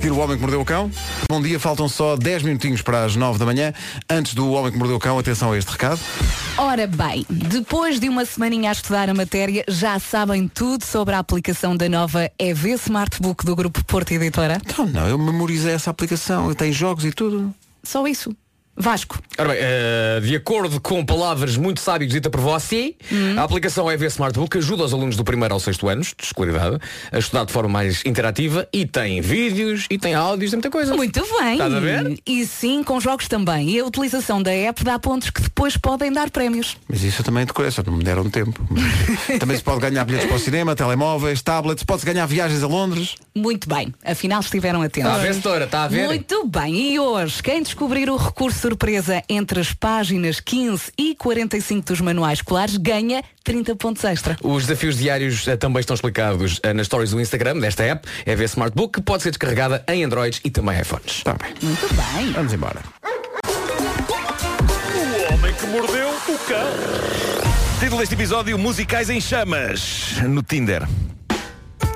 Tiro o Homem que Mordeu o Cão. Bom dia, faltam só 10 minutinhos para as 9 da manhã. Antes do Homem que Mordeu o Cão, atenção a este recado. Ora bem, depois de uma semaninha a estudar a matéria, já sabem tudo sobre a aplicação da nova EV Smartbook do Grupo Porto Editora? Então não, eu memorizei essa aplicação, tem jogos e tudo. Só isso. Vasco. Ora bem, eh, de acordo com palavras muito sábias dita por você, a aplicação EV Smartbook ajuda os alunos do primeiro ao sexto anos, de escolaridade, a estudar de forma mais interativa e tem vídeos e tem áudios, tem muita coisa. Muito bem. Estás a ver? E sim, com jogos também. E a utilização da app dá pontos que depois podem dar prémios. Mas isso eu também decorei, só não me deram tempo. Mas também se pode ganhar bilhetes para o cinema, telemóveis, tablets, pode-se ganhar viagens a Londres. Muito bem, afinal estiveram atentos. Está a ver? Está a ver? Muito bem, e hoje, quem descobrir o recurso surpresa entre as páginas 15 e 45 dos manuais escolares ganha 30 pontos extra. Os desafios diários eh, também estão explicados eh, nas stories do Instagram desta app, é ver Smartbook, que pode ser descarregada em Androids e também iPhones. Está bem. Muito bem. Vamos embora. O homem que mordeu o cão. Título deste episódio: Musicais em chamas no Tinder.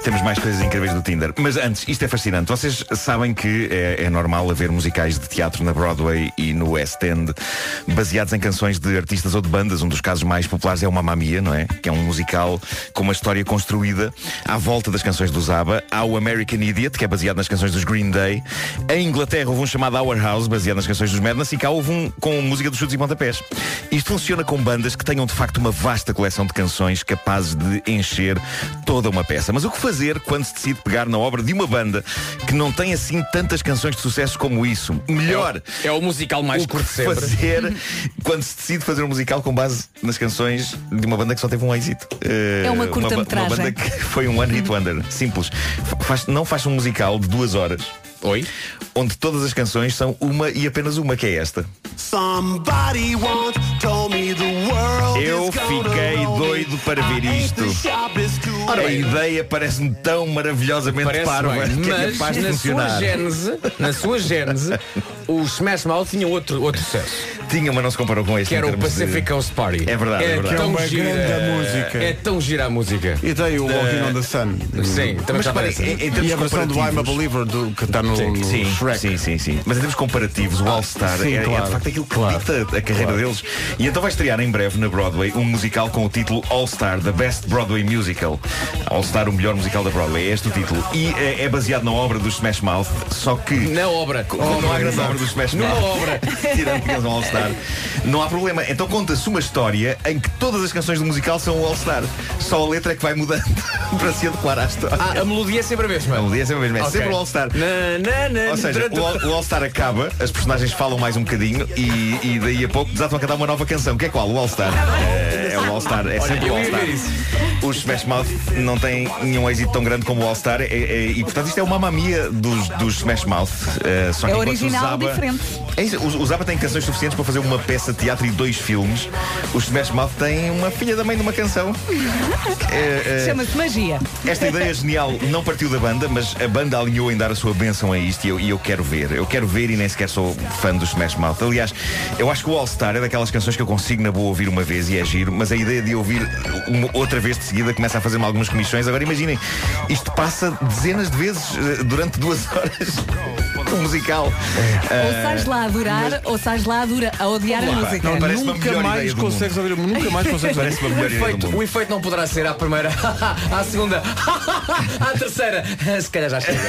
Temos mais coisas incríveis do Tinder. Mas antes, isto é fascinante. Vocês sabem que é, é normal haver musicais de teatro na Broadway e no West End baseados em canções de artistas ou de bandas. Um dos casos mais populares é o Mamma Mia, não é? Que é um musical com uma história construída à volta das canções do Zaba. Há o American Idiot, que é baseado nas canções dos Green Day. Em Inglaterra houve um chamado Our House, baseado nas canções dos Madness. E cá houve um com música dos chutes e pontapés. Isto funciona com bandas que tenham de facto uma vasta coleção de canções capazes de encher toda uma peça. Mas o que quando se decide pegar na obra de uma banda que não tem assim tantas canções de sucesso como isso? Melhor. É o musical mais o curto sempre. fazer quando se decide fazer um musical com base nas canções de uma banda que só teve um êxito. Eh, É uma ba- curta-metragem. Uma banda que foi um one hit wonder. Simples. Fa- Faz, não faz um musical de duas horas. Oi? Onde todas as canções são uma e apenas uma, que é esta. Somebody once told me the world Eu fiquei doido para ver isto. tool. A ideia parece-me tão maravilhosamente Parece parva bem, que é capaz de funcionar. sua gênese, na sua gênese, os Smash Mouth tinham outro, outro sucesso. Tinha, mas não se comparou com este. Que era o termos de- Pacific Coast Party. É verdade, é verdade. Que é tão uma gira, grande música. É tão gira a música. E tem o Walking on the Sun. Sim, também Mas já aparece. em, em termos E a versão do I'm a comparativos- Believer do, que está no, no Sim, Shrek. sim, sim, sim. Mas em termos comparativos, o All Star Sim, é, é claro. de facto aquilo que Claro. dita a carreira deles. E então vai estrear em breve na Broadway um musical com o título All Star, The Best Broadway Musical. All Star, o melhor musical da Broadway. É este o título. E é, é baseado na obra dos Smash Mouth, só que. Na obra. Como não há grande obra dos Smash Numa Mouth, obra. tirando que eles All Star, não há problema. Então conta-se uma história em que todas as canções do musical são All Star. Só a letra é que vai mudando para se adequar à história. Ah, a melodia é sempre a mesma. A melodia é sempre a mesma, é Ok. sempre o All Star. Na, na, na, Ou seja, o All, o All Star acaba, as personagens falam mais um bocadinho e, e daí a pouco desatam a cantar uma nova canção. Que é qual? O All Star. É, é o All Star, é sempre o All isso. Os Smash Mouth não têm nenhum êxito tão grande como o All Star é- é- e portanto isto é uma mamia dos, dos Smash Mouth. É, só que É original, o Zaba, diferente. É isso, o, o Zaba tem canções suficientes para fazer uma peça de teatro e dois filmes. Os Smash Mouth têm uma filha da mãe de uma canção. É, é, Chama-se magia. esta ideia genial não partiu da banda, mas a banda alinhou em dar a sua bênção a isto e eu, e eu quero ver. Eu quero ver e nem sequer sou fã do Smash Mouth. Aliás, eu acho que o All Star é daquelas canções que eu consigo na boa ouvir uma vez e é giro, mas a ideia de ouvir outra vez de seguida começa a fazer-me algumas comissões. Agora imaginem, isto passa dezenas de vezes eh, durante duas horas. Um musical. Ou sais lá a adorar, ou sais lá a, dura, a odiar a música. não, parece Nunca mais consegues ouvir, nunca mais consegues ouvir. Parece uma O melhor ideia do efeito, mundo. o efeito não poderá ser à primeira, à segunda, à terceira. Se calhar já chega.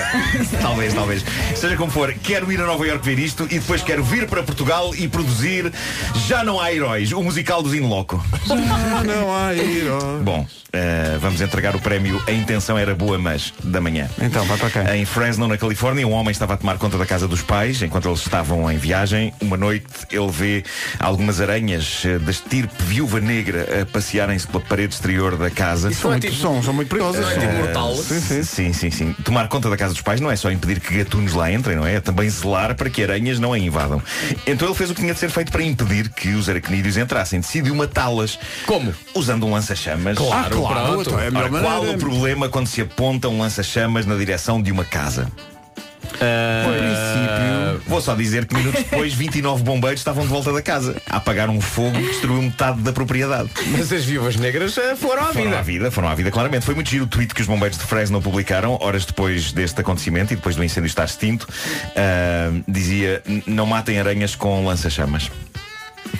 Talvez, talvez. Seja como for, quero ir a Nova Iorque ver isto e depois quero vir para Portugal e produzir Já Não Há Heróis, o musical dos In Loco. Ah, não há heróis. Bom, eh, vamos entregar o prémio A Intenção Era Boa, mas da manhã. Então, vai para quem? Em Fresno, na Califórnia, um homem estava a tomar conta da casa dos pais enquanto eles estavam em viagem. Uma noite ele vê algumas aranhas eh, da estirpe viúva negra a passearem-se pela parede exterior da casa. São muito, são, são muito perigosas. Não é tipo mortal? Sim, sim. Sim, sim, sim. Tomar conta da casa dos pais não é só impedir que gatunos lá entrem, não é? É também zelar para que aranhas não a invadam. Então ele fez o que tinha de ser feito para impedir que os aracnídeos entrassem. Decidiu matá-las. Como? Usando um lança-chamas. Claro, Ah, claro, pronto. então é Ora, qual o problema quando se aponta um lança-chamas na direção de uma casa? princípio. Vou só dizer que minutos depois 29 bombeiros estavam de volta da casa a apagar um fogo que destruiu metade da propriedade. Mas as viúvas negras eh, foram à Foram vida. à vida, foram à vida, claramente. Foi muito giro o tweet que os bombeiros de Fresno publicaram horas depois deste acontecimento e depois do incêndio estar extinto. Ah, dizia, "N- não matem aranhas com lança-chamas.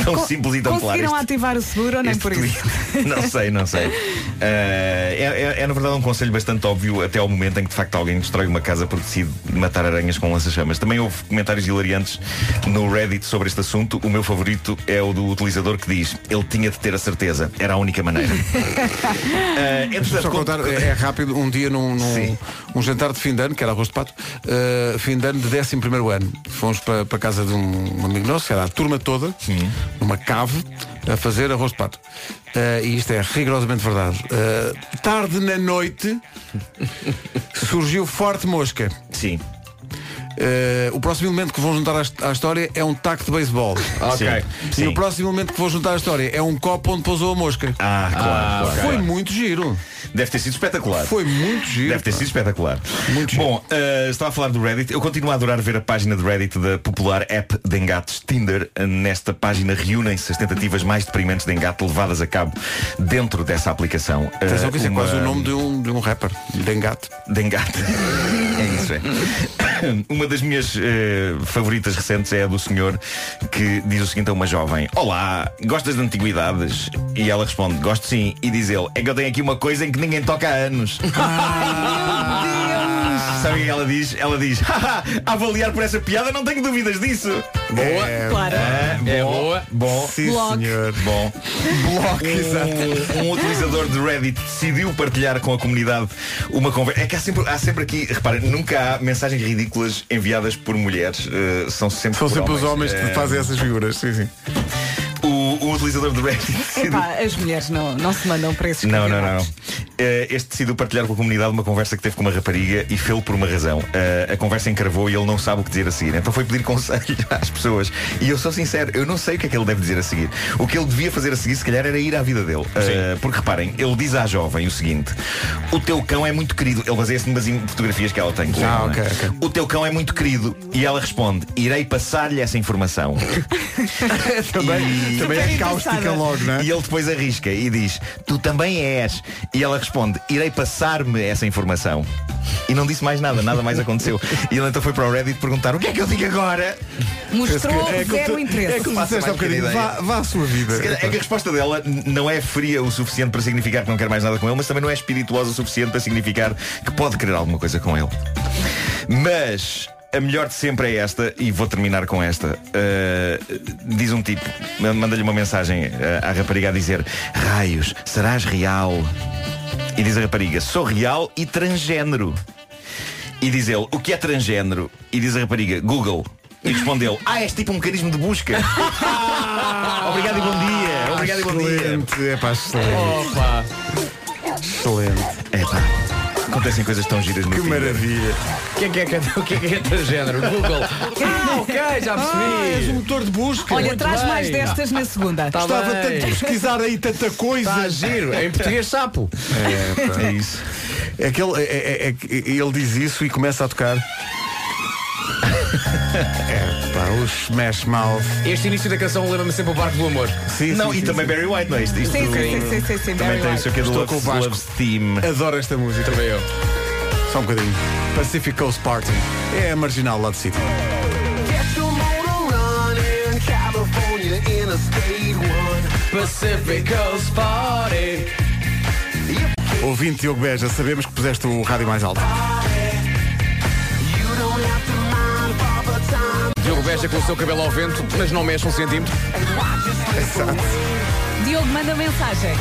Tão simples e tão claro. Conseguiram ativar o seguro ou nem este por isso? Não sei, não sei. Eh, é, é- é, na verdade um conselho bastante óbvio até ao momento em que de facto alguém destrói uma casa porque decide matar aranhas com lança-chamas. Também houve comentários hilariantes no Reddit sobre este assunto. O meu favorito é o do utilizador que diz ele tinha de ter a certeza, era a única maneira. Eh, entretanto, Só contar, é, é rápido, um dia num, num- Sim. um jantar de fim de ano, que era arroz de pato, uh, fim de ano de 11 primeiro ano. Fomos para, casa de um, um amigo nosso, que era a turma toda, numa cave, a fazer arroz de pato. Eh, e isto é rigorosamente verdade. Eh, tarde na noite surgiu forte mosca. Sim. Eh, o próximo elemento que vou juntar à, hist- à história é um taco de beisebol. Ok. E Sim. o próximo elemento que vou juntar à história é um copo onde pousou a mosca. Ah, claro. claro. Foi muito giro. Deve ter sido espetacular. Foi muito giro. Deve ter sido espetacular. Muito giro. Bom, eh, estava a falar do Reddit. Eu continuo a adorar ver a página de Reddit da popular app de engates Tinder. Nesta página reúnem-se as tentativas mais deprimentes de engate levadas a cabo dentro dessa aplicação. Eh, Atenção que isso é uma- quase o nome de um, de um rapper, de engate. de engate. é isso, é. Uma das minhas eh, favoritas recentes é a do senhor que diz o seguinte a uma jovem: Olá, gostas de antiguidades? E ela responde: Gosto sim. E diz ele: É que eu tenho aqui uma coisa em que ninguém toca há anos. Sabe o que ela diz? Ela diz: "Haha, A avaliar por essa piada, não tenho dúvidas disso. Boa. É, Claro. Ah, É bom, boa. Bom. Sim, Bloco. senhor. Bom, Bloco, exato. um, utilizador de Reddit decidiu partilhar com a comunidade uma conversa. É que há sempre, há sempre aqui, reparem, nunca há mensagens ridículas enviadas por mulheres. eh, são sempre, São por sempre os homens Eh, que fazem essas figuras. Sim, sim. O, utilizador de Reddit decidiu. Epá, as mulheres não, não se mandam para esses Não, não, não. Eh, este decidiu partilhar com a comunidade uma conversa que teve com uma rapariga e fê-lo por uma razão. Eh, a conversa encravou e ele não sabe o que dizer a seguir. Então foi pedir conselho às pessoas. E eu sou sincero, eu não sei o que é que ele deve dizer a seguir. O que ele devia fazer a seguir, se calhar, era ir à vida dele. Eh, porque reparem, ele diz à jovem o seguinte: O teu cão é muito querido. Ele baseia-se numas fotografias que ela tem. com Ah, é? ok, ok. O teu cão é muito querido. E ela responde: Irei passar-lhe essa informação. também, também é cáustica logo, não é? E ele depois arrisca e diz: Tu também és. E ela responde: Irei passar-me essa informação. E não disse mais nada, nada mais aconteceu. E ele então foi para o Reddit perguntar: O que é que eu digo agora? Mostrou É como zero tu- interesse. É como disseste há bocadinho. Vá, vá à sua vida. Calhar É que a resposta dela não é fria o suficiente para significar que não quer mais nada com ele, mas também não é espirituosa o suficiente para significar que pode querer alguma coisa com ele. Mas a melhor de sempre é esta, e vou terminar com esta. Uh, diz um tipo, manda-lhe uma mensagem uh, à rapariga a dizer: Raios, serás real? E diz a rapariga: Sou real e transgênero. E diz ele: O que é transgênero? E diz a rapariga: Google. E responde ele: Ah, és tipo um mecanismo de busca. Obrigado e bom dia. Obrigado e bom dia. Excelente. É pá, excelente. Opa. Excelente. Epá, acontecem coisas tão giras no Que Tinder. maravilha. O que é que é, o que é, que é transgénero? Google. Ah, ok, já Ah, és percebi. um motor de busca. Olha, Muito traz bem. mais destas na segunda. Tá Estava bem. tanto a pesquisar aí tanta coisa. Está giro. Em português sapo. É, pá. É isso. É que ele, é, é- é que ele diz isso e começa a tocar. É, pá, o Smash Mouth. Este início da canção lembra-me sempre o Barco do Amor. Sim, Não, sim, e sim, também sim. Barry White, não é isto? isto Sim, sim, sim, sim, sim, sim, Também Barry tem White. isso aqui do Estou com o Love's, Vasco. Love's Theme. Adoro esta música. Também eu. Só um bocadinho. Pacific Coast Party. É a marginal lá de sítio. Get your motor running, California Interstate One. Pacific Coast Party. Ouvinte Diogo Beja, sabemos que puseste o rádio mais alto. Diogo Beja com o seu cabelo ao vento, mas não mexe um centímetro. Exato. Diogo, manda mensagem.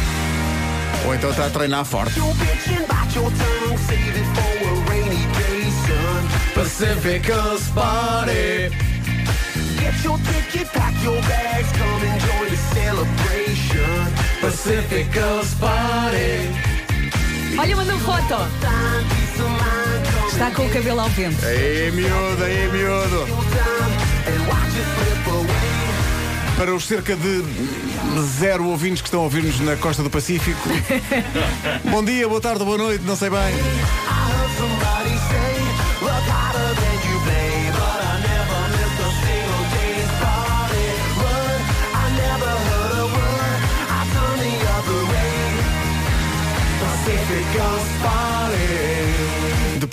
Ou então está a treinar forte. Pacific Coast Party. Get your ticket, pack your bags, come and join the celebration. Pacific Coast Party. Olha, manda foto. Está com o cabelo ao vento. Aí, miúdo, aí, miúdo. Para os cerca de zero ouvintes que estão a ouvir-nos na costa do Pacífico. Bom dia, boa tarde, boa noite, não sei bem.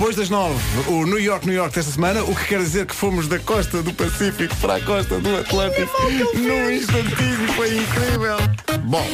Depois das nove, o New York, New York desta semana, o que quer dizer que fomos da costa do Pacífico para a costa do Atlântico num instantinho, foi incrível. Bom,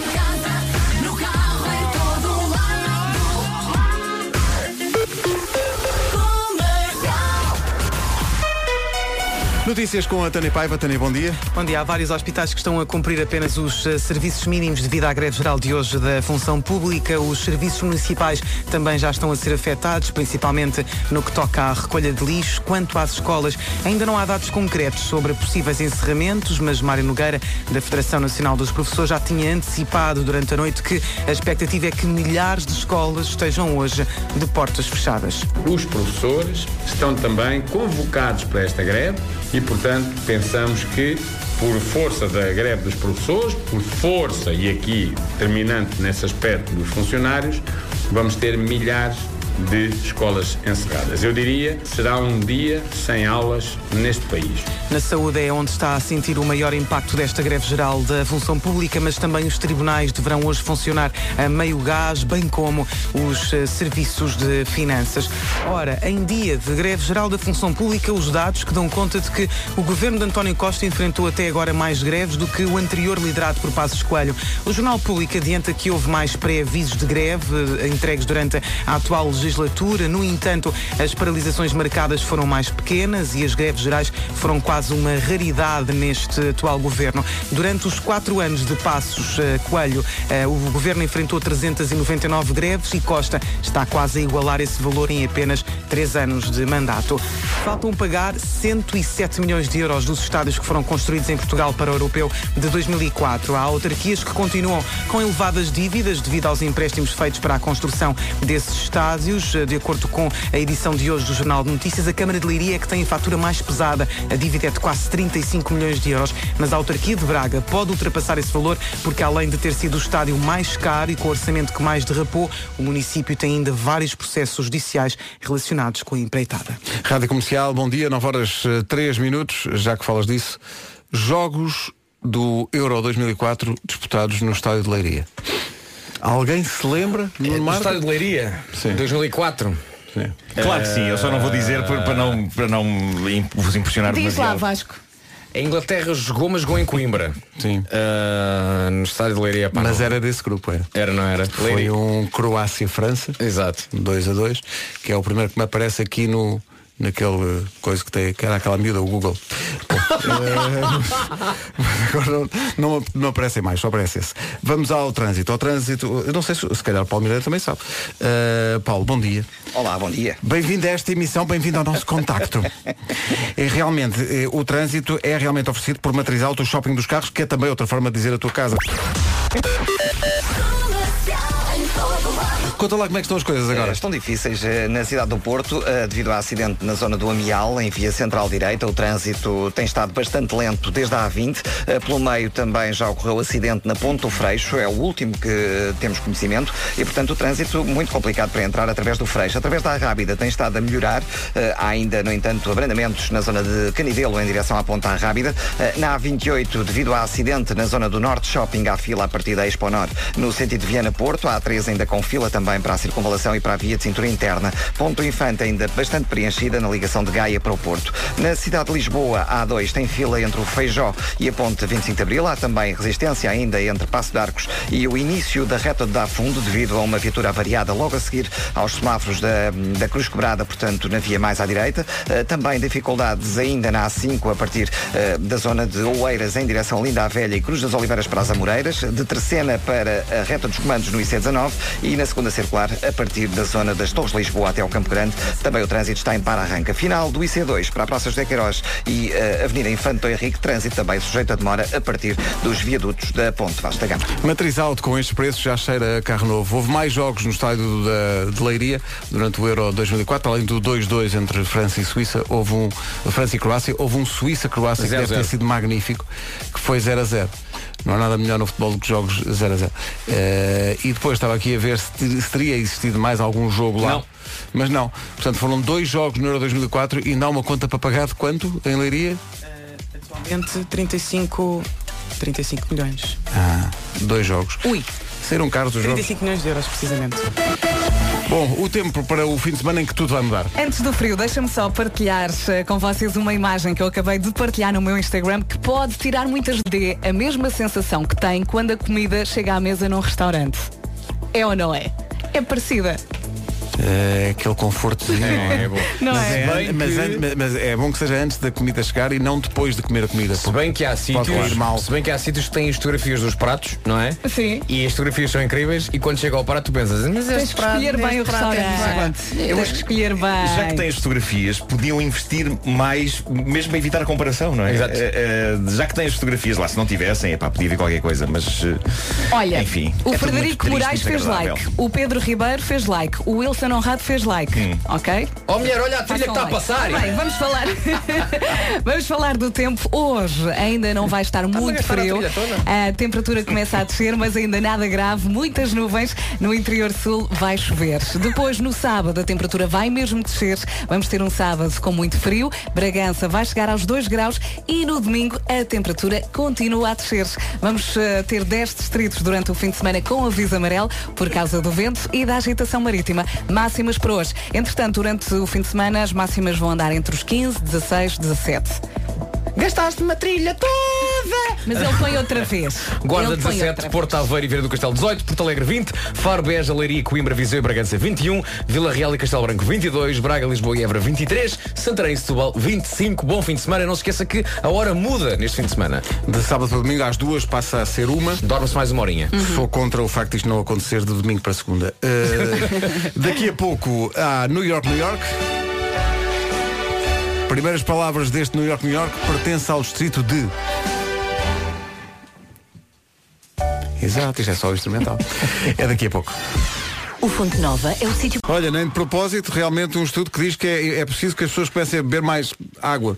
Notícias com a Tânia Paiva. Tânia, bom dia. Bom dia. Há vários hospitais que estão a cumprir apenas os eh, serviços mínimos devido à greve geral de hoje da função pública. Os serviços municipais também já estão a ser afetados, principalmente no que toca à recolha de lixo. Quanto às escolas, ainda não há dados concretos sobre possíveis encerramentos, mas Mário Nogueira, da Federação Nacional dos Professores, já tinha antecipado durante a noite que a expectativa é que milhares de escolas estejam hoje de portas fechadas. Os professores estão também convocados para esta greve e, portanto, pensamos que, por força da greve dos professores, por força, e aqui terminante nesse aspecto dos funcionários, vamos ter milhares escolas encerradas. Eu diria será um dia sem aulas neste país. Na saúde é onde está a sentir o maior impacto desta greve geral da função pública, mas também os tribunais deverão hoje funcionar a meio gás, bem como os eh, serviços de finanças. Ora, em dia de greve geral da função pública, os dados que dão conta de que o governo de António Costa enfrentou até agora mais greves do que o anterior liderado por Passos Coelho. O Jornal Público adianta que houve mais pré-avisos de greve eh, entregues durante a atual legislatura. No entanto, as paralisações marcadas foram mais pequenas e as greves gerais foram quase uma raridade neste atual governo. Durante os quatro anos de Passos eh, Coelho, eh, o governo enfrentou 399 greves e Costa está quase a igualar esse valor em apenas três anos de mandato. Faltam pagar 107 milhões de euros dos estádios que foram construídos em Portugal para o Europeu de 2004. Há autarquias que continuam com elevadas dívidas devido aos empréstimos feitos para a construção desses estádios. De acordo com a edição de hoje do Jornal de Notícias, a Câmara de Leiria é que tem a fatura mais pesada. A dívida é de quase 35 milhões de euros, mas a autarquia de Braga pode ultrapassar esse valor porque, além de ter sido o estádio mais caro e com o orçamento que mais derrapou, o município tem ainda vários processos judiciais relacionados com a empreitada. Rádio Comercial, bom dia, 9 horas 3 minutos, já que falas disso. Jogos do Euro 2004 disputados no Estádio de Leiria. Alguém se lembra? É, no? Estádio de Leiria, 2004. Sim. Claro que sim, eu só não vou dizer para, para não, para não vos impressionar Diz lá, demasiado. Vasco. A Inglaterra jogou, mas jogou em Coimbra. Sim. Ah, no estádio de Leiria. pá, Mas não. era desse grupo, era. Era, não era? Foi Leiria. um Croácia-França. Exato. 2 a 2, que é o primeiro que me aparece aqui no naquele coisa que tem, que era aquela miúda, o Google. Eh, agora não, não, não aparecem mais, só aparece esse. Vamos ao trânsito. Ao trânsito, eu não sei se, se calhar o Paulo Mineiro também sabe. Eh, Paulo, bom dia. Olá, bom dia. Bem-vindo a esta emissão, bem-vindo ao nosso contacto. É realmente, eh, o trânsito é realmente oferecido por Matriz Auto Shopping dos Carros, que é também outra forma de dizer a tua casa. Conta lá como é estão as coisas agora. Eh, Estão difíceis eh, na cidade do Porto eh, devido ao acidente na zona do Amial, em via central direita. O trânsito tem estado bastante lento desde a A20. Eh, Pelo meio também já ocorreu acidente na Ponte do Freixo, é o último que temos conhecimento e, portanto, o trânsito muito complicado para entrar através do Freixo. Através da Rábida tem estado a melhorar. Há ainda, no entanto, abrandamentos na zona de Canidelo em direção à Ponta Rábida. Na A28, devido ao acidente na zona do Norte Shopping, há fila a partir da Expo Norte no sentido de Viana-Porto. A A3 ainda com fila também para a circunvalação e para a via de cintura interna. Ponto Infante ainda bastante preenchida na ligação de Gaia para o Porto. Na cidade de Lisboa, a A2 tem fila entre o Feijó e a ponte 25 de Abril. Há também resistência ainda entre Passo de Arcos e o início da reta de Dá Fundo devido a uma viatura avariada logo a seguir aos semáforos da, da Cruz Quebrada, portanto, na via mais à direita. Eh, também dificuldades ainda na A5 a partir eh, da zona de Oeiras em direção Linda a Velha e Cruz das Oliveiras para as Amoreiras. De Terceira para a reta dos comandos no IC19 e na segunda circular a partir da zona das Torres de Lisboa até ao Campo Grande. Também o trânsito está em para-arranca. Final do IC2 para a Praça José Queiroz e a Avenida Infante Henrique. Trânsito também sujeito a demora a partir dos viadutos da Ponte Vasta Gama. Matriz Auto com estes preços já cheira a carro novo. Houve mais jogos no estádio da, de Leiria durante o Euro 2004, além do 2-2 entre França e Suíça, houve um França e Croácia, houve um Suíça-Croácia que deve ter sido magnífico, que foi 0 a 0. Não há nada melhor no futebol do que jogos 0 a 0. Eh, e depois estava aqui a ver se, se teria existido mais algum jogo lá. Não. Mas não. Portanto, foram dois jogos no Euro 2004 e ainda há uma conta para pagar de quanto em Leiria? Atualmente 35, 35 milhões. Ah, dois jogos. Ui, Saíram caros os jogos. 35 milhões de euros precisamente. Bom, o tempo para o fim de semana em que tudo vai mudar. Antes do frio, deixa-me só partilhar eh, com vocês uma imagem que eu acabei de partilhar no meu Instagram que pode tirar muitas de a mesma sensação que tem quando a comida chega à mesa num restaurante. É ou não é? É parecida. É aquele confortozinho. É, é bom. Não mas, é? é, mas, que- mas é bom que seja antes da comida chegar e não depois de comer a comida. Se bem que há sítios, mal. se bem que há sítios que têm as fotografias dos pratos, não é? Sim. E as fotografias são incríveis e quando chega ao prato tu pensas, mas Tens este que prato, escolher bem o é restaurante. Tens que escolher bem. Já que têm as fotografias, podiam investir mais, mesmo para evitar a comparação, não é? Exato. Eh, eh, já que têm as fotografias lá, se não tivessem, epá, podia haver qualquer coisa, mas. eh, Olha, enfim. o é Frederico Moraes fez like, o Pedro Ribeiro fez like, o Wilson Honrado fez like, Hum. ok? Oh mulher, olha a trilha que Façam está a like. passar. Ora bem, vamos falar. vamos falar do tempo. Hoje ainda não vai estar muito a frio. toda. A temperatura começa a descer, mas ainda nada grave. Muitas nuvens. No interior sul vai chover. Depois, no sábado, a temperatura vai mesmo descer. Vamos ter um sábado com muito frio. Bragança vai chegar aos 2 graus e no domingo a temperatura continua a descer. Vamos eh, ter 10 distritos durante o fim de semana com aviso amarelo por causa do vento e da agitação marítima. Máximas para hoje. Entretanto, durante o fim de semana, as máximas vão andar entre os 15, 16, 17. Gastaste uma trilha toda! Mas ele põe outra vez. Guarda Ele põe 17, outra Porto Aveiro e Vieira do Castelo 18, Porto Alegre 20, Faro, Beja, Leiria, Coimbra, Viseu e Bragança 21, Vila Real e Castelo Branco 22, Braga, Lisboa e Évora 23, Santarém e Setúbal 25. Bom fim de semana. Não se esqueça que a hora muda neste fim de semana. De sábado para domingo às duas passa a ser uma. Dorme-se mais uma horinha. Sou contra o facto de isto não acontecer de domingo para segunda. Uh, daqui a pouco há New York, New York. Primeiras palavras deste New York, New York pertence ao distrito de. Exato, isto é só o instrumental. É daqui a pouco. O Fonte Nova é o sítio. Olha, nem de propósito, realmente um estudo que diz que é, é preciso que as pessoas comecem a beber mais água.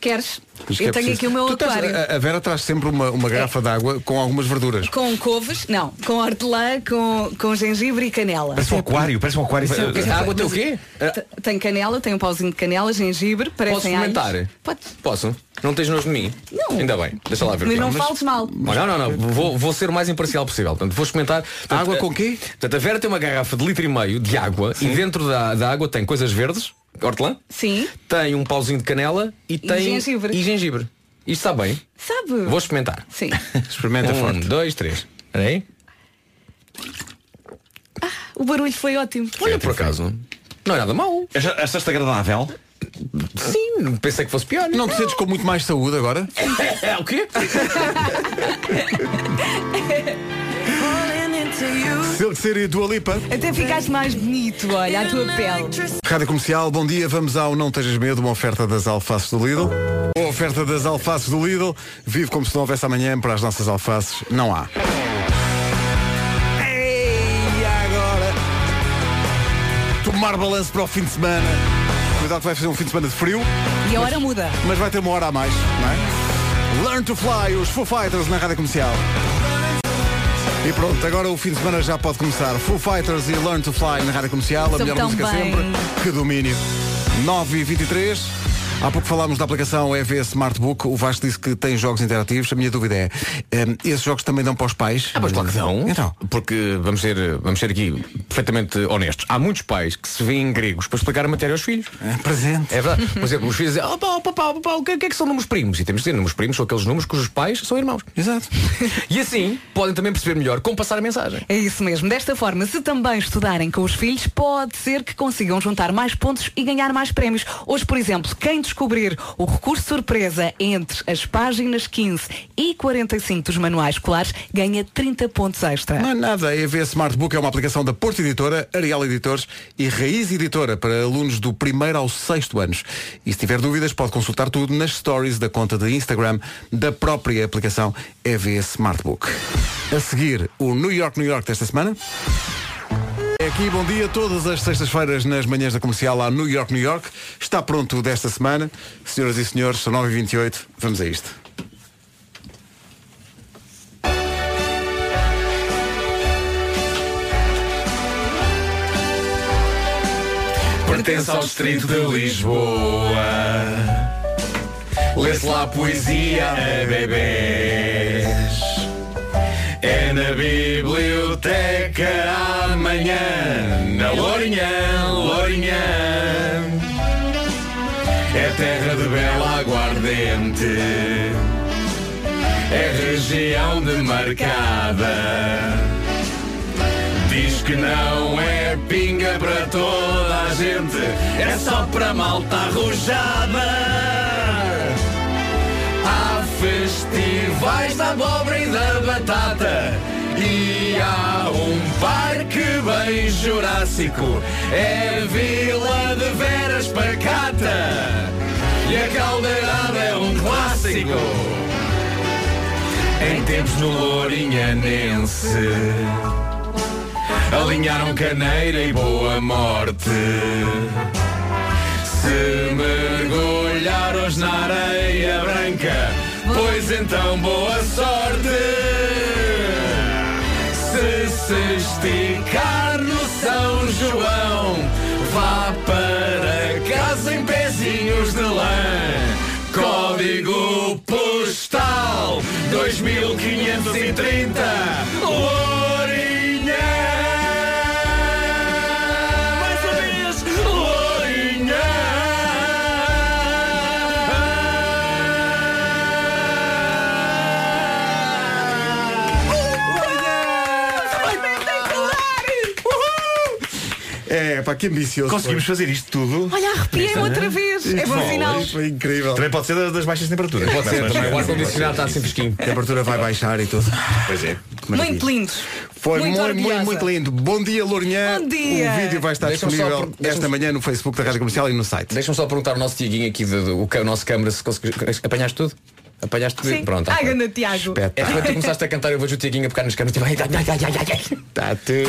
Queres? Que Eu é tenho preciso. aqui o meu Tu tens- aquário. a, a Vera traz sempre uma, uma garrafa de água com algumas verduras. Com couves, não, com hortelã, com, com gengibre e canela. Parece um aquário, parece um aquário. A água tem o quê? T- Tem canela, tem um pauzinho de canela, gengibre, Posso parecem experimentar? alhos. Pode. Posso? Não tens nojo de mim? Não. Ainda bem. Deixa lá ver. Mas não Mas- fales mal. Não, não, não. Vou, vou ser o mais imparcial possível. Portanto, vou experimentar. Portanto, Água com quê? Portanto, a Vera tem uma garrafa de litro e meio de água e dentro da, da água tem coisas verdes, hortelã, Sim, tem um pauzinho de canela e, tem. gengibre. E gengibre. Isto está bem. sabe? Vou experimentar. Sim. Experimenta um, forte. dois, três. Espera aí. O barulho foi ótimo. Olha, por acaso. Não é nada mau. Achaste agradável? Sim, pensei que fosse pior. Não te sentes com muito mais saúde agora? É o quê? Silk City e Dua Lipa. Até ficaste mais bonito, olha, a tua pele. Rádio Comercial, bom dia. Vamos ao Não Tejas Medo, uma oferta das alfaces do Lidl. Uma oferta das alfaces do Lidl. Vive como se não houvesse amanhã para as nossas alfaces. Não há. Ei, agora. Tomar balanço para o fim de semana. Cuidado que vai fazer um fim de semana de frio, E a hora muda. mas vai ter uma hora a mais, não é? Learn to Fly, os Foo Fighters na Rádio Comercial. E pronto, agora o fim de semana já pode começar. Foo Fighters e Learn to Fly na Rádio Comercial, a melhor música bem. sempre. Que domínio. 9 e 23 Há pouco falámos da aplicação EV Smartbook. O Vasco disse que tem jogos interativos. A minha dúvida é, eh, esses jogos também dão para os pais? Ah, mas claro que dão. Então. Porque vamos ser, vamos ser aqui perfeitamente honestos. Há muitos pais que se veem gregos para explicar a matéria aos filhos. É presente. É verdade. Por exemplo, os filhos dizem, oh, pá, pá, pá, pá, o que, o que é que são números primos? E temos de dizer, números primos são aqueles números cujos pais são irmãos. Exato. E assim podem também perceber melhor como passar a mensagem. É isso mesmo. Desta forma, se também estudarem com os filhos, pode ser que consigam juntar mais pontos e ganhar mais prémios. Hoje, por exemplo, quem descobrir o recurso surpresa entre as páginas 15 e 45 dos manuais escolares ganha 30 pontos extra. Não é nada. A EV Smartbook é uma aplicação da Porto Editora, Arial Editores e Raiz Editora para alunos do primeiro ao sexto anos. E se tiver dúvidas, pode consultar tudo nas stories da conta de Instagram da própria aplicação EV Smartbook. A seguir, o New York, New York desta semana. Aqui, bom dia, todas as sextas-feiras nas manhãs da comercial à New York, New York. Está pronto desta semana. Senhoras e senhores, são 9h28, vamos a isto. Pertence ao distrito de Lisboa. Lê-se lá poesia a bebês. É na biblioteca amanhã, na Lourinhã, Lourinhã. É terra de bela aguardente. É região demarcada. Diz que não é pinga para toda a gente, é só para malta arrojada. Há festivais da abóbora e da batata E há um parque bem jurássico. É Vila de Veras Pacata. E a caldeirada é um clássico. Em tempos no Lourinhanense Alinharam caneira e boa morte. Se mergulhares na areia branca, pois então boa sorte. Se esticar no São João, vá para casa em pezinhos de lã. Código postal 2530 Lourinhã. Que ambicioso. Conseguimos fazer isto tudo. Olha, arrepiei-me outra vez. É bom Foi, sinal. Foi incrível. Também pode ser das, baixas temperaturas. Pode ser, também. O ar-condicionado está assim fresquinho. A temperatura vai baixar e tudo. Pois é. Muito lindo. Foi Muito muito, muito, muito lindo. Bom dia, Lourinhã. Bom dia. O vídeo vai estar disponível esta manhã no Facebook da Rádio Comercial e no site. Deixa-me só perguntar ao nosso Tiaguinho aqui, do, do- o, nosso câmara, se conseguiu. Apanhaste tudo? Apanhaste tudo? Sim. Pronto. Ai, ganda Tiago. É quando tu começaste a cantar, eu vejo o Tiaguinho a pegar nas câmaras, tipo, ai, ai, ai, ai, ai, ai. Tá tudo.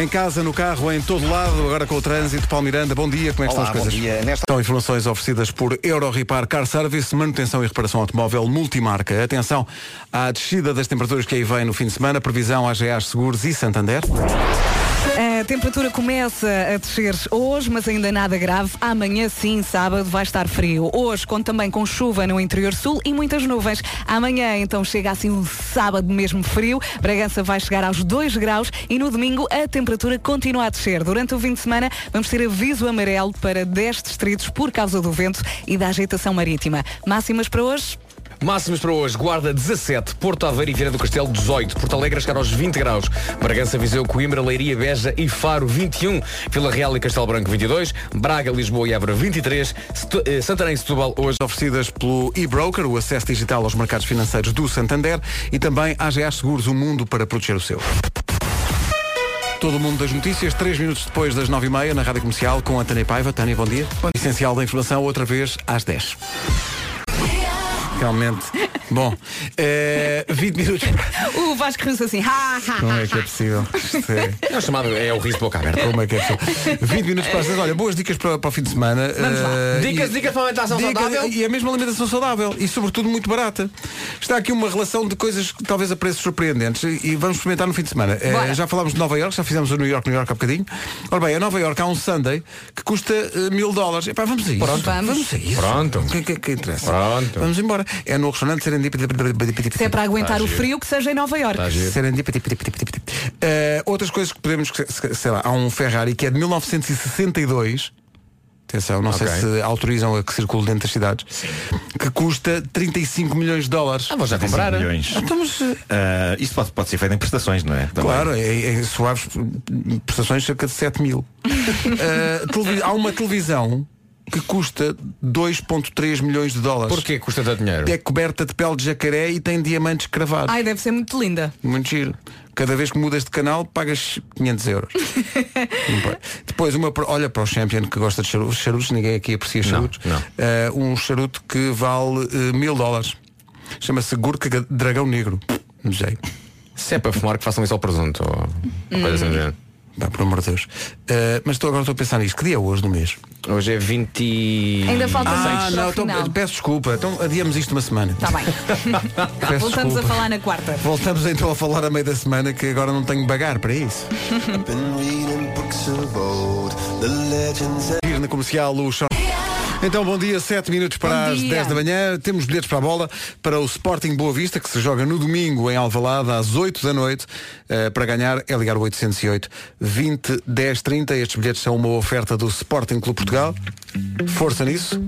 Em casa, no carro, em todo lado, agora com o trânsito. Paulo Miranda, bom dia. Como é que Olá, estão as bom coisas? dia. Nesta- São informações oferecidas por Euro Repar Car Service, manutenção e reparação automóvel multimarca. Atenção à descida das temperaturas que aí vem no fim de semana. Previsão AGA Seguros e Santander. A temperatura começa a descer hoje, mas ainda nada grave. Amanhã, sim, sábado, vai estar frio. Hoje, conto também com chuva no interior sul e muitas nuvens. Amanhã, então, chega assim um sábado mesmo frio. Bragança vai chegar aos 2 graus e no domingo a temperatura continua a descer. Durante o fim de semana, vamos ter aviso amarelo para 10 distritos por causa do vento e da agitação marítima. Máximas para hoje? Máximos para hoje, Guarda 17, Porto Aveiro e Vieira do Castelo 18, Porto Alegre chegar aos 20 graus, Bragança, Viseu, Coimbra, Leiria, Beja e Faro 21, Vila Real e Castelo Branco 22, Braga, Lisboa e Évora 23, Setu- eh, Santarém e Setúbal hoje Oferecidas pelo e-broker, o acesso digital aos mercados financeiros do Santander e também AGA Seguros, o mundo para proteger o seu. Todo o mundo das notícias, três minutos depois das nove e meia, na Rádio Comercial, com a Tânia Paiva. Tânia, bom dia. Essencial da informação, outra vez, às 10. Realmente. Bom, eh, 20 minutos. O Vasco riu assim. Ha, ha, Como é que é possível? É- é o chamado, é o riso de boca aberta. Como é que é possível? 20 minutos para as 10. Olha, boas dicas para, para o fim de semana. Vamos lá. Eh, Dicas- e- dicas para a alimentação dicas- saudável? E a mesma alimentação saudável. E sobretudo muito barata. Está aqui uma relação de coisas que talvez a preços surpreendentes. E vamos experimentar no fim de semana. Eh, já falámos de Nova York, já fizemos o New York, New York há bocadinho. Ora bem, a Nova York há um Sunday que custa eh, mil dólares. Epá, vamos a isso. Pronto. Vamos a isso. Pronto. O que, que, que interessa? Pronto. Vamos embora. É no restaurante Serendipity. Se é para aguentar o frio, que seja em Nova Iorque. Tá. Eh, outras coisas que podemos, sei lá, há um Ferrari que é de 1962. Atenção, não Ok. sei se autorizam a que circule dentro das cidades. Que custa 35 milhões de dólares. Ah, vou já 35 comprar. milhões. Eh, Ah, isto pode, pode ser feito em prestações, não é? Também. Claro, em, em suaves eh, prestações cerca de 7 mil. Televi- há uma televisão que custa 2.3 milhões de dólares. Porquê custa tanto dinheiro? É coberta de pele de jacaré e tem diamantes cravados. Ai, deve ser muito linda. Muito giro. Cada vez que mudas de canal pagas 500 euros. Não. Depois, uma, olha para o Champion que gosta de charutos, charutos ninguém aqui aprecia charutos. não. Eh, um charuto que vale eh, mil dólares. Chama-se Gurka Dragão Negro. Não sei. Se é para fumar, que façam isso ao presunto. Ou Hum. coisa assim do género. Pá, por amor de Deus. Eh, mas estou, agora estou a pensar nisto. Que dia é hoje do mês? Hoje é 20. Ainda falta Ah, seis não, então, final. peço desculpa. Então adiamos isto uma semana. Está bem. Voltamos desculpa. a falar na quarta. Voltamos então a falar a meio da semana que agora não tenho bagar para isso. Ir na comercial o Então, bom dia, 7 minutos para Bom as dia. 10 da manhã. Temos bilhetes para a bola para o Sporting Boa Vista, que se joga no domingo em Alvalade, às 8 da noite. Eh, para ganhar é ligar o 808 20 10 30. Estes bilhetes são uma oferta do Sporting Clube Portugal. Força nisso.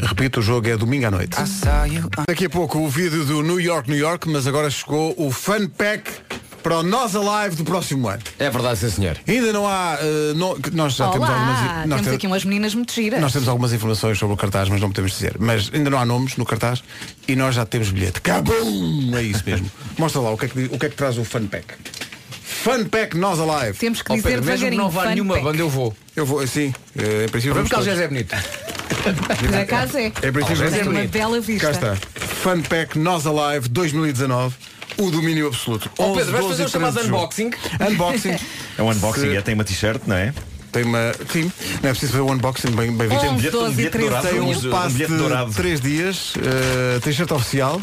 Repito, o jogo é domingo à noite. Daqui a pouco o vídeo do New York, New York, mas agora chegou o Fun Pack para o Nós Alive do próximo ano. É verdade, sim senhor. Ainda não há. não- nós já temos algumas. Olá, nós temos aqui umas meninas muito giras. nós temos algumas informações sobre o cartaz, mas não podemos dizer. Mas ainda não há nomes no cartaz e nós já temos bilhete. Cabum! É isso mesmo. Mostra lá o que é que, o que, é que traz o Fun Pack. Fun Pack Nós Alive. Temos que Ó, dizer Pedro, mesmo que não vá nenhuma pack. banda, eu vou. Eu vou, sim. eh, Em princípio Vamos. José é bonito. Por acaso é. Vista. Cá está. Fun Pack Nós Alive 2019. O domínio absoluto. Ó 11, Pedro, vais 12 fazer o chamado 13 de julho. unboxing? Unboxing. É um unboxing, é, tem uma t-shirt, não é? Tem uma. Sim, não é preciso fazer o unboxing bem, bem visto. Tem um 11, bilhete, um 12 bilhete 13. dourado. Tem um, um um espaço bilhete de dourado. 3 dias. Uh, T-shirt oficial.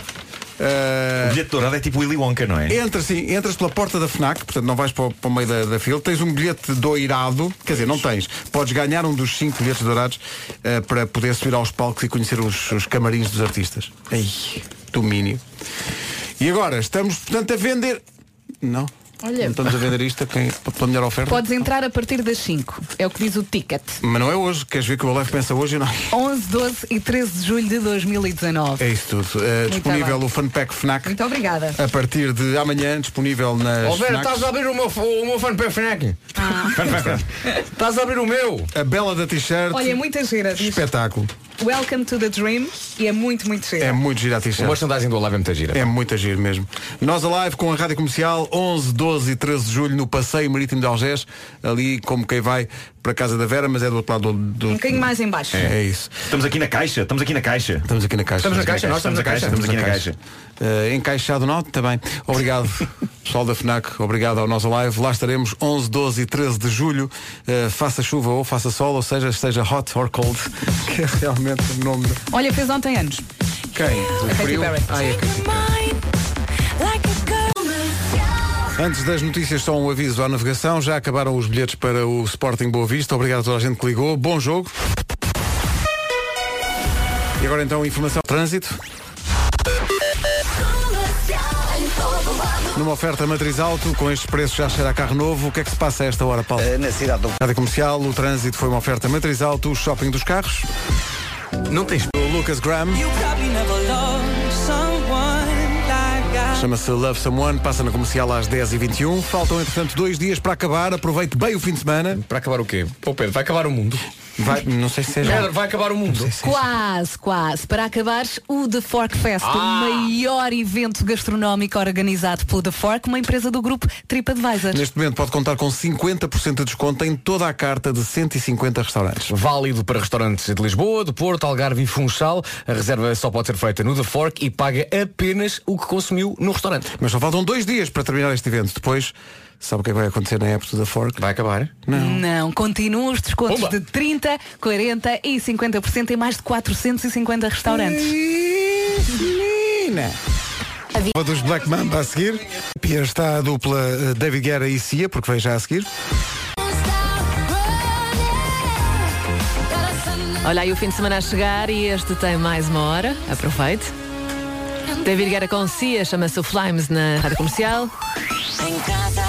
Uh, O bilhete dourado é tipo Willy Wonka, não é? Entras sim, entras pela porta da FNAC, portanto não vais para o, para o meio da, da fila, tens um bilhete doirado, quer dizer, não tens, podes ganhar um dos cinco bilhetes dourados eh, para poder subir aos palcos e conhecer os, os camarins dos artistas. Ei, domínio. E agora, estamos, portanto, a vender. Não. Olha. Não estamos a vender isto a quem, pela melhor oferta. Podes entrar a partir das 5. É o que diz o ticket. Mas não é hoje. Queres ver que o Live pensa hoje? Não. 11, 12 e 13 de julho de 2019. É isso tudo. Eh, disponível bem. o Fun Pack FNAC Muito obrigada. a partir de amanhã, disponível nas. Ó Vera, estás a abrir o meu, o meu fanpage FNAC? Estás a abrir o meu? A bela da t-shirt. Olha, é muita gira. Espetáculo. Welcome to the Dream. E é muito, muito gira. É muito gira a t-shirt. merchandising do Live é muita gira. É muito giro mesmo. Nós a live com a Rádio Comercial 11, 12 e 13 de julho no Passeio Marítimo de Algés, ali como quem vai para a casa da Vera, mas é do outro lado do... do- Um bocadinho mais em baixo. É, é isso. Estamos aqui na caixa, estamos aqui na caixa. Estamos aqui na caixa. Estamos na caixa, nós estamos na caixa. Estamos aqui na caixa. Eh, encaixado não, também. Obrigado, pessoal da FNAC, obrigado ao nosso live. Lá estaremos 11, 12 e 13 de julho. Eh, faça chuva ou faça sol, ou seja, esteja hot or cold, que é realmente o nome de Olha, fez ontem anos. quem? O frio? Ah, é Antes das notícias, só um aviso à navegação. Já acabaram os bilhetes para o Sporting Boa Vista. Obrigado a toda a gente que ligou. Bom jogo. E agora então informação trânsito. Numa oferta matriz alto, com estes preços já cheira a carro novo. O que é que se passa a esta hora, Paulo? Eh, Na cidade do Rádio Comercial, o trânsito foi uma oferta matriz alto, o shopping dos carros. Não tens. O Lucas Graham. Chama-se Love Someone, passa na comercial às 10h21. Faltam, entretanto, dois dias para acabar. Aproveite bem o fim de semana. Para acabar o quê? Pô Pedro, vai acabar o mundo. Vai, não sei se seja. Pedro, vai acabar o mundo. Quase, quase. Para acabares, o The Fork Fest, o maior evento gastronómico organizado pelo The Fork, uma empresa do grupo TripAdvisor. Neste momento pode contar com 50% de desconto em toda a carta de 150 restaurantes. Válido para restaurantes de Lisboa, do Porto, Algarve e Funchal. A reserva só pode ser feita no The Fork e paga apenas o que consumiu no restaurante. Mas só faltam dois dias para terminar este evento. Depois, sabe o que é que vai acontecer na época da Fork? Vai acabar? Não, continuam os descontos de 30, 40 e 50% em mais de 450 restaurantes. Menina! A dos Black Mamba a seguir. Pia está a dupla eh, David Guerra e Cia, porque vem já a seguir. Olha aí o fim de semana a chegar e este tem mais uma hora. Aproveite. David Guerra com Cia, chama-se o Flames na rádio comercial. Em casa,